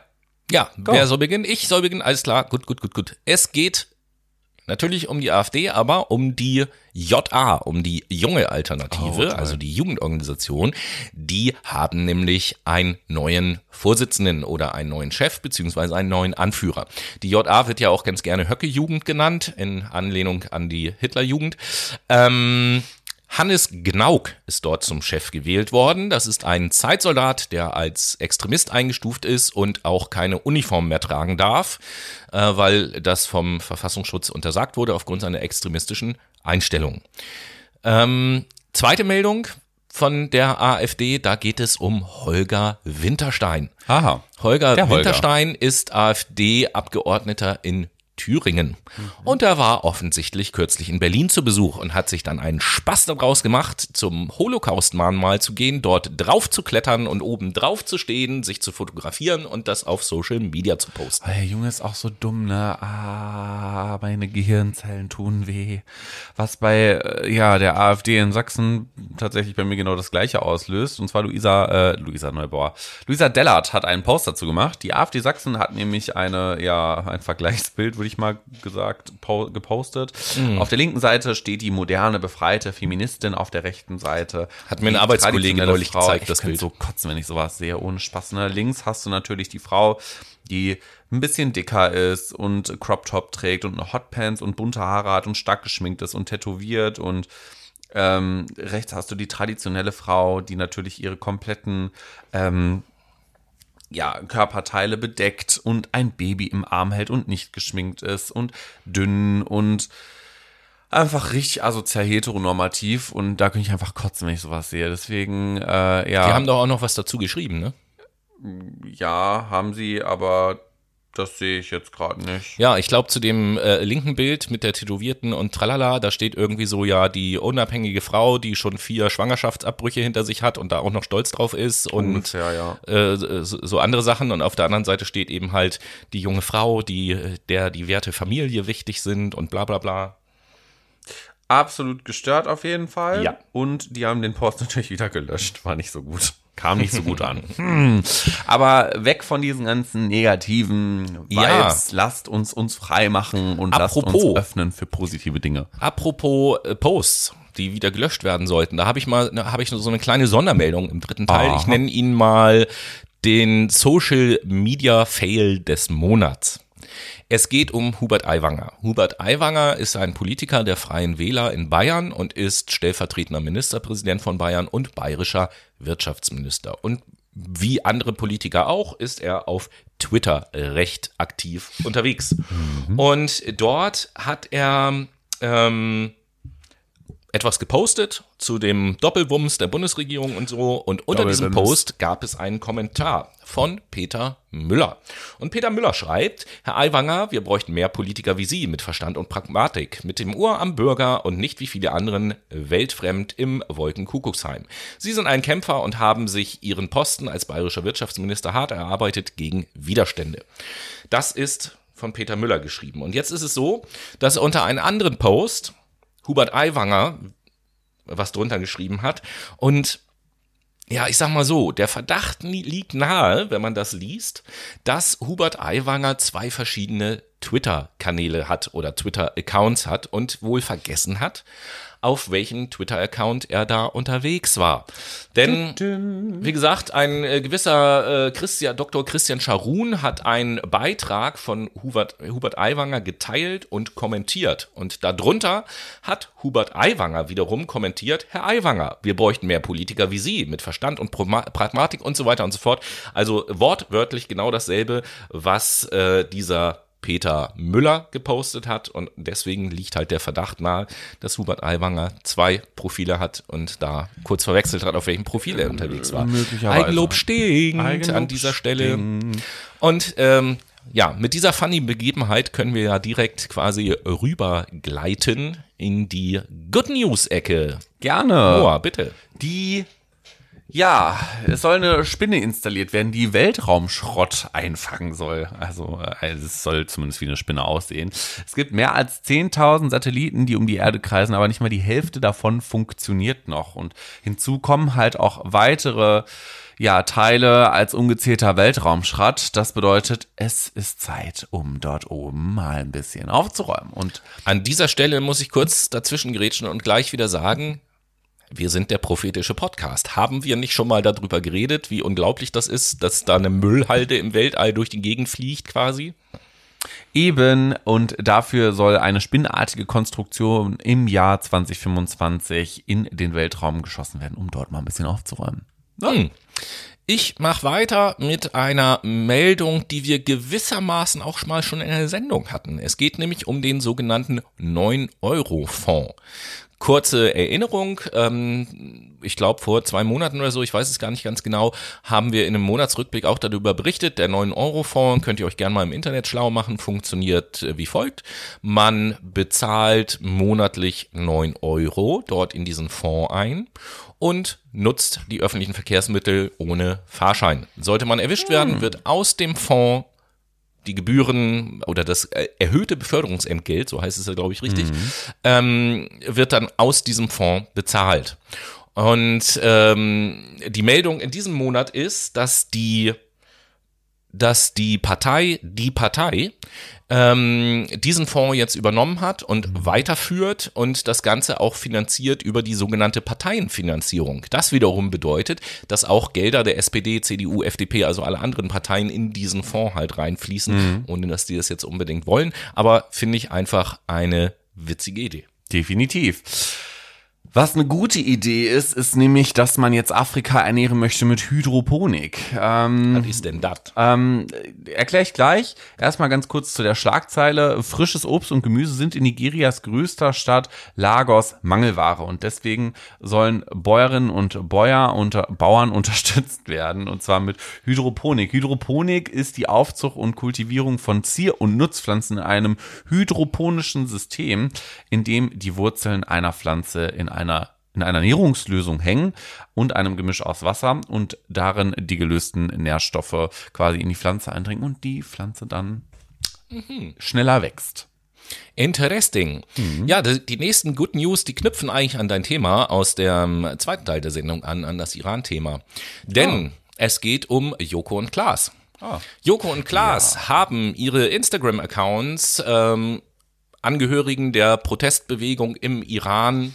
Ja, Go. wer soll beginnen? Ich soll beginnen, alles klar. Gut, gut, gut, gut. Es geht Natürlich um die AfD, aber um die JA, um die junge Alternative, oh, also die Jugendorganisation. Die haben nämlich einen neuen Vorsitzenden oder einen neuen Chef beziehungsweise einen neuen Anführer. Die JA wird ja auch ganz gerne Höcke-Jugend genannt, in Anlehnung an die Hitlerjugend. Ähm, Hannes Gnauk ist dort zum Chef gewählt worden. Das ist ein Zeitsoldat, der als Extremist eingestuft ist und auch keine Uniform mehr tragen darf, äh, weil das vom Verfassungsschutz untersagt wurde aufgrund seiner extremistischen Einstellung. Ähm, zweite Meldung von der AfD, da geht es um Holger Winterstein. Aha. Holger Winterstein ist AfD-Abgeordneter in Thüringen. Und er war offensichtlich kürzlich in Berlin zu Besuch und hat sich dann einen Spaß daraus gemacht, zum Holocaust-Mahnmal zu gehen, dort drauf zu klettern und oben drauf zu stehen, sich zu fotografieren und das auf Social Media zu posten. Oh, der Junge ist auch so dumm, ne? Ah, meine Gehirnzellen tun weh. Was bei äh, ja der AfD in Sachsen tatsächlich bei mir genau das gleiche auslöst. Und zwar Luisa, äh, Luisa Neubauer. Luisa Dellert hat einen Post dazu gemacht. Die AfD Sachsen hat nämlich eine, ja, ein Vergleichsbild, würde ich mal gesagt, gepostet. Mhm. Auf der linken Seite steht die moderne, befreite Feministin, auf der rechten Seite. Hat mir eine Arbeitskollegin neulich Frau. gezeigt, ich das Bild. so kotzen, wenn ich sowas sehe, ohne Spaß. Ne? Links hast du natürlich die Frau, die ein bisschen dicker ist und Crop Top trägt und eine Hotpants und bunte Haare hat und stark geschminkt ist und tätowiert und ähm, rechts hast du die traditionelle Frau, die natürlich ihre kompletten ähm, ja, Körperteile bedeckt und ein Baby im Arm hält und nicht geschminkt ist und dünn und einfach richtig asozial heteronormativ und da könnte ich einfach kotzen, wenn ich sowas sehe. Deswegen, äh, ja. Die haben doch auch noch was dazu geschrieben, ne? Ja, haben sie, aber das sehe ich jetzt gerade nicht. Ja, ich glaube zu dem äh, linken Bild mit der Tätowierten und tralala, da steht irgendwie so ja die unabhängige Frau, die schon vier Schwangerschaftsabbrüche hinter sich hat und da auch noch stolz drauf ist und Ungefähr, ja. äh, so, so andere Sachen und auf der anderen Seite steht eben halt die junge Frau, die der die Werte Familie wichtig sind und bla bla bla. Absolut gestört auf jeden Fall. Ja. Und die haben den Post natürlich wieder gelöscht. War nicht so gut. Kam nicht so gut an. Hm. Aber weg von diesen ganzen negativen Vibes. Ja. Lasst uns uns frei machen und Apropos. lasst uns öffnen für positive Dinge. Apropos äh, Posts, die wieder gelöscht werden sollten, da habe ich mal ne, habe ich so eine kleine Sondermeldung im dritten Teil. Aha. Ich nenne ihn mal den Social Media Fail des Monats. Es geht um Hubert Aiwanger. Hubert Aiwanger ist ein Politiker der Freien Wähler in Bayern und ist stellvertretender Ministerpräsident von Bayern und bayerischer Wirtschaftsminister. Und wie andere Politiker auch, ist er auf Twitter recht aktiv unterwegs. Und dort hat er ähm, etwas gepostet zu dem Doppelwumms der Bundesregierung und so. Und unter diesem. Post gab es einen Kommentar von Peter Müller. Und Peter Müller schreibt, Herr Aiwanger, wir bräuchten mehr Politiker wie Sie mit Verstand und Pragmatik, mit dem Ohr am Bürger und nicht wie viele anderen weltfremd im Wolkenkuckucksheim. Sie sind ein Kämpfer und haben sich Ihren Posten als bayerischer Wirtschaftsminister hart erarbeitet gegen Widerstände. Das ist von Peter Müller geschrieben. Und jetzt ist es so, dass er unter einen anderen Post Hubert Aiwanger was drunter geschrieben hat. Und ja, ich sag mal so, der Verdacht liegt nahe, wenn man das liest, dass Hubert Aiwanger zwei verschiedene Twitter-Kanäle hat oder Twitter-Accounts hat und wohl vergessen hat, auf welchem Twitter-Account er da unterwegs war. Denn, wie gesagt, ein äh, gewisser äh, Christian, Dr. Christian Scharun hat einen Beitrag von Hubert, Hubert Aiwanger geteilt und kommentiert. Und darunter hat Hubert Aiwanger wiederum kommentiert, Herr Aiwanger, wir bräuchten mehr Politiker wie Sie, mit Verstand und Pragmatik und so weiter und so fort. Also wortwörtlich genau dasselbe, was äh, dieser Peter Müller gepostet hat und deswegen liegt halt der Verdacht nahe, dass Hubert Aiwanger zwei Profile hat und da kurz verwechselt hat, auf welchem Profil er unterwegs war. Möglicherweise. Eigenlob stinkt Eigenlob an dieser Stelle. stinkt. Und ähm, ja, mit dieser funny Begebenheit können wir ja direkt quasi rübergleiten in die Good News Ecke. Gerne. Noah, bitte. Die, ja, es soll eine Spinne installiert werden, die Weltraumschrott einfangen soll. Also, äh, es soll zumindest wie eine Spinne aussehen. Es gibt mehr als 10.000 Satelliten, die um die Erde kreisen, aber nicht mal die Hälfte davon funktioniert noch. Und hinzu kommen halt auch weitere ja, Teile als ungezählter Weltraumschrott. Das bedeutet, es ist Zeit, um dort oben mal ein bisschen aufzuräumen. Und An dieser Stelle muss ich kurz dazwischen grätschen und gleich wieder sagen, wir sind der prophetische Podcast. Haben wir nicht schon mal darüber geredet, wie unglaublich das ist, dass da eine Müllhalde im Weltall durch die Gegend fliegt quasi? Eben, und dafür soll eine spinnartige Konstruktion im Jahr 2025 in den Weltraum geschossen werden, um dort mal ein bisschen aufzuräumen. Hm. Ich mache weiter mit einer Meldung, die wir gewissermaßen auch mal schon in der Sendung hatten. Es geht nämlich um den sogenannten 9-Euro-Fonds. Kurze Erinnerung, ähm, ich glaube vor zwei Monaten oder so, ich weiß es gar nicht ganz genau, haben wir in einem Monatsrückblick auch darüber berichtet. Der 9-Euro-Fonds könnt ihr euch gerne mal im Internet schlau machen, funktioniert äh, wie folgt. Man bezahlt monatlich 9 Euro dort in diesen Fonds ein und nutzt die öffentlichen Verkehrsmittel ohne Fahrschein. Sollte man erwischt werden, wird aus dem Fonds die Gebühren oder das erhöhte Beförderungsentgelt, so heißt es ja, glaube ich, richtig, ähm, wird dann aus diesem Fonds bezahlt. Und ähm, die Meldung in diesem Monat ist, dass die dass die Partei, die Partei, ähm, diesen Fonds jetzt übernommen hat und weiterführt und das Ganze auch finanziert über die sogenannte Parteienfinanzierung. Das wiederum bedeutet, dass auch Gelder der SPD, CDU, FDP, also alle anderen Parteien in diesen Fonds halt reinfließen, mhm. ohne dass die das jetzt unbedingt wollen. Aber finde ich einfach eine witzige Idee. Definitiv. Was eine gute Idee ist, ist nämlich, dass man jetzt Afrika ernähren möchte mit Hydroponik. Ähm, Was ist denn das? Ähm, Erkläre ich gleich. Erstmal ganz kurz zu der Schlagzeile. Frisches Obst und Gemüse sind in Nigerias größter Stadt Lagos Mangelware und deswegen sollen Bäuerinnen und Bäuer und Bauern unterstützt werden und zwar mit Hydroponik. Hydroponik ist die Aufzucht und Kultivierung von Zier- und Nutzpflanzen in einem hydroponischen System, in dem die Wurzeln einer Pflanze in einer in einer Ernährungslösung hängen und einem Gemisch aus Wasser und darin die gelösten Nährstoffe quasi in die Pflanze eindringen und die Pflanze dann mhm. schneller wächst. Interesting. Mhm. Ja, die, die, nächsten Good News, die knüpfen eigentlich an dein Thema aus dem zweiten Teil der Sendung an, an das Iran-Thema. Denn oh. es geht um Joko und Klaas. Oh. Joko und Klaas ja. haben ihre Instagram-Accounts ähm, Angehörigen der Protestbewegung im Iran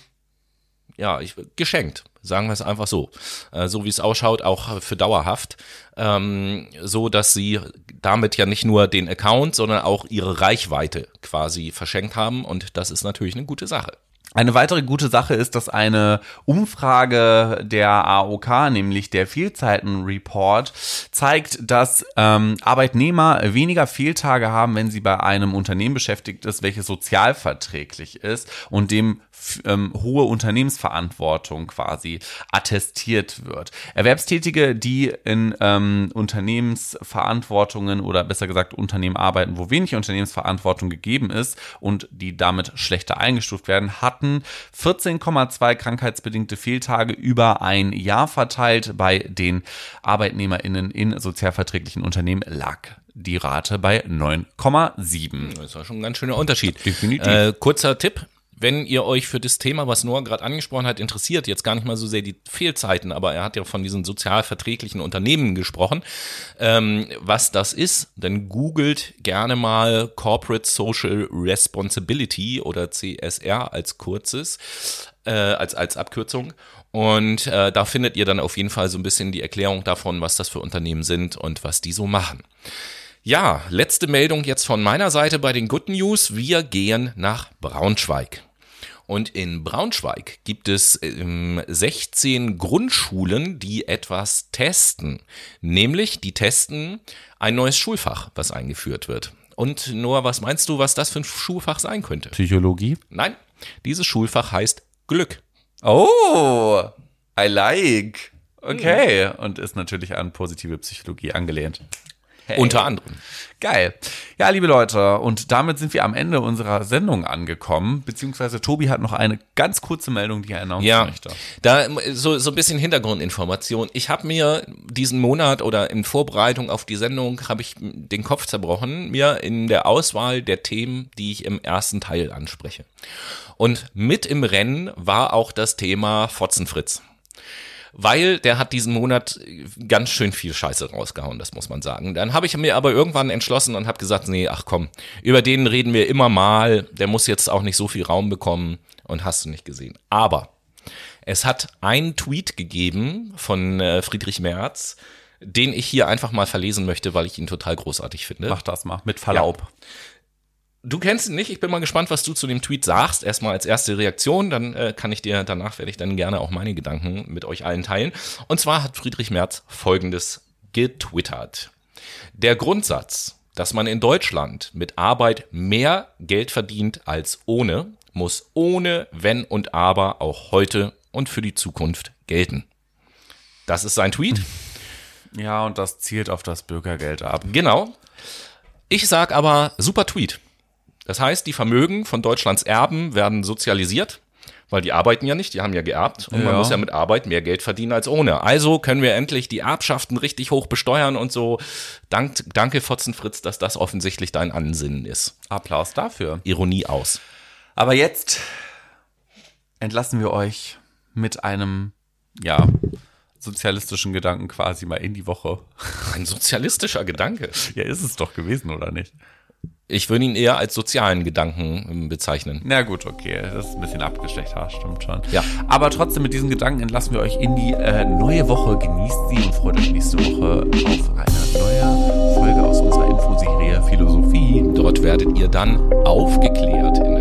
ja, ich, geschenkt, sagen wir es einfach so. Äh, so wie es ausschaut, auch für dauerhaft. Ähm, so dass sie damit ja nicht nur den Account, sondern auch ihre Reichweite quasi verschenkt haben. Und das ist natürlich eine gute Sache. Eine weitere gute Sache ist, dass eine Umfrage der AOK, nämlich der Fehlzeiten-Report, zeigt, dass ähm, Arbeitnehmer weniger Fehltage haben, wenn sie bei einem Unternehmen beschäftigt ist, welches sozialverträglich ist und dem ähm, hohe Unternehmensverantwortung quasi attestiert wird. Erwerbstätige, die in ähm, Unternehmensverantwortungen oder besser gesagt Unternehmen arbeiten, wo wenig Unternehmensverantwortung gegeben ist und die damit schlechter eingestuft werden, hatten 14,2 krankheitsbedingte Fehltage über ein Jahr verteilt. Bei den ArbeitnehmerInnen in sozialverträglichen Unternehmen lag die Rate bei 9,7. Das war schon ein ganz schöner Unterschied. Definitiv. Äh, kurzer Tipp, wenn ihr euch für das Thema, was Noah gerade angesprochen hat, interessiert, jetzt gar nicht mal so sehr die Fehlzeiten, aber er hat ja von diesen sozial verträglichen Unternehmen gesprochen, ähm, was das ist, dann googelt gerne mal Corporate Social Responsibility oder CSR als kurzes, äh, als, als Abkürzung. Und äh, da findet ihr dann auf jeden Fall so ein bisschen die Erklärung davon, was das für Unternehmen sind und was die so machen. Ja, letzte Meldung jetzt von meiner Seite bei den Good News. Wir gehen nach Braunschweig. Und in Braunschweig gibt es ähm, 16 Grundschulen, die etwas testen. Nämlich, die testen ein neues Schulfach, was eingeführt wird. Und Noah, was meinst du, was das für ein Schulfach sein könnte? Psychologie? Nein, dieses Schulfach heißt Glück. Oh, I like. Okay. Und ist natürlich an positive Psychologie angelehnt. Hey. Unter anderem. Geil. Ja, liebe Leute, und damit sind wir am Ende unserer Sendung angekommen. Beziehungsweise Tobi hat noch eine ganz kurze Meldung, die er announcen ja, möchte. Da so, so ein bisschen Hintergrundinformation. Ich habe mir diesen Monat oder in Vorbereitung auf die Sendung habe ich den Kopf zerbrochen, mir in der Auswahl der Themen, die ich im ersten Teil anspreche. Und mit im Rennen war auch das Thema Fotzenfritz weil der hat diesen Monat ganz schön viel Scheiße rausgehauen, das muss man sagen. Dann habe ich mir aber irgendwann entschlossen und habe gesagt, nee, ach komm, über den reden wir immer mal, der muss jetzt auch nicht so viel Raum bekommen und hast du nicht gesehen. Aber es hat einen Tweet gegeben von äh, Friedrich Merz, den ich hier einfach mal verlesen möchte, weil ich ihn total großartig finde. Mach das mal, mit Verlaub. Ja. Du kennst ihn nicht. Ich bin mal gespannt, was du zu dem Tweet sagst. Erstmal als erste Reaktion, dann äh, kann ich dir danach werde ich dann gerne auch meine Gedanken mit euch allen teilen. Und zwar hat Friedrich Merz folgendes getwittert. Der Grundsatz, dass man in Deutschland mit Arbeit mehr Geld verdient als ohne, muss ohne Wenn und Aber auch heute und für die Zukunft gelten. Das ist sein Tweet. Ja, und das zielt auf das Bürgergeld ab. Genau. Ich sag aber super Tweet. Das heißt, die Vermögen von Deutschlands Erben werden sozialisiert, weil die arbeiten ja nicht, die haben ja geerbt und man Ja. muss ja mit Arbeit mehr Geld verdienen als ohne. Also können wir endlich die Erbschaften richtig hoch besteuern und so. Dank, danke Fotzenfritz, dass das offensichtlich dein Ansinnen ist. Applaus dafür. Ironie aus. Aber jetzt entlassen wir euch mit einem, ja, sozialistischen Gedanken quasi mal in die Woche. Ein sozialistischer Gedanke. Ja, ist es doch gewesen, oder nicht? Ich würde ihn eher als sozialen Gedanken ähm, bezeichnen. Na gut, okay, das ist ein bisschen abgeschwächt, ja, stimmt schon. Ja. Aber trotzdem mit diesen Gedanken entlassen wir euch in die äh, neue Woche. Genießt sie und freut euch nächste Woche auf eine neue Folge aus unserer Infoserie Philosophie. Dort werdet ihr dann aufgeklärt in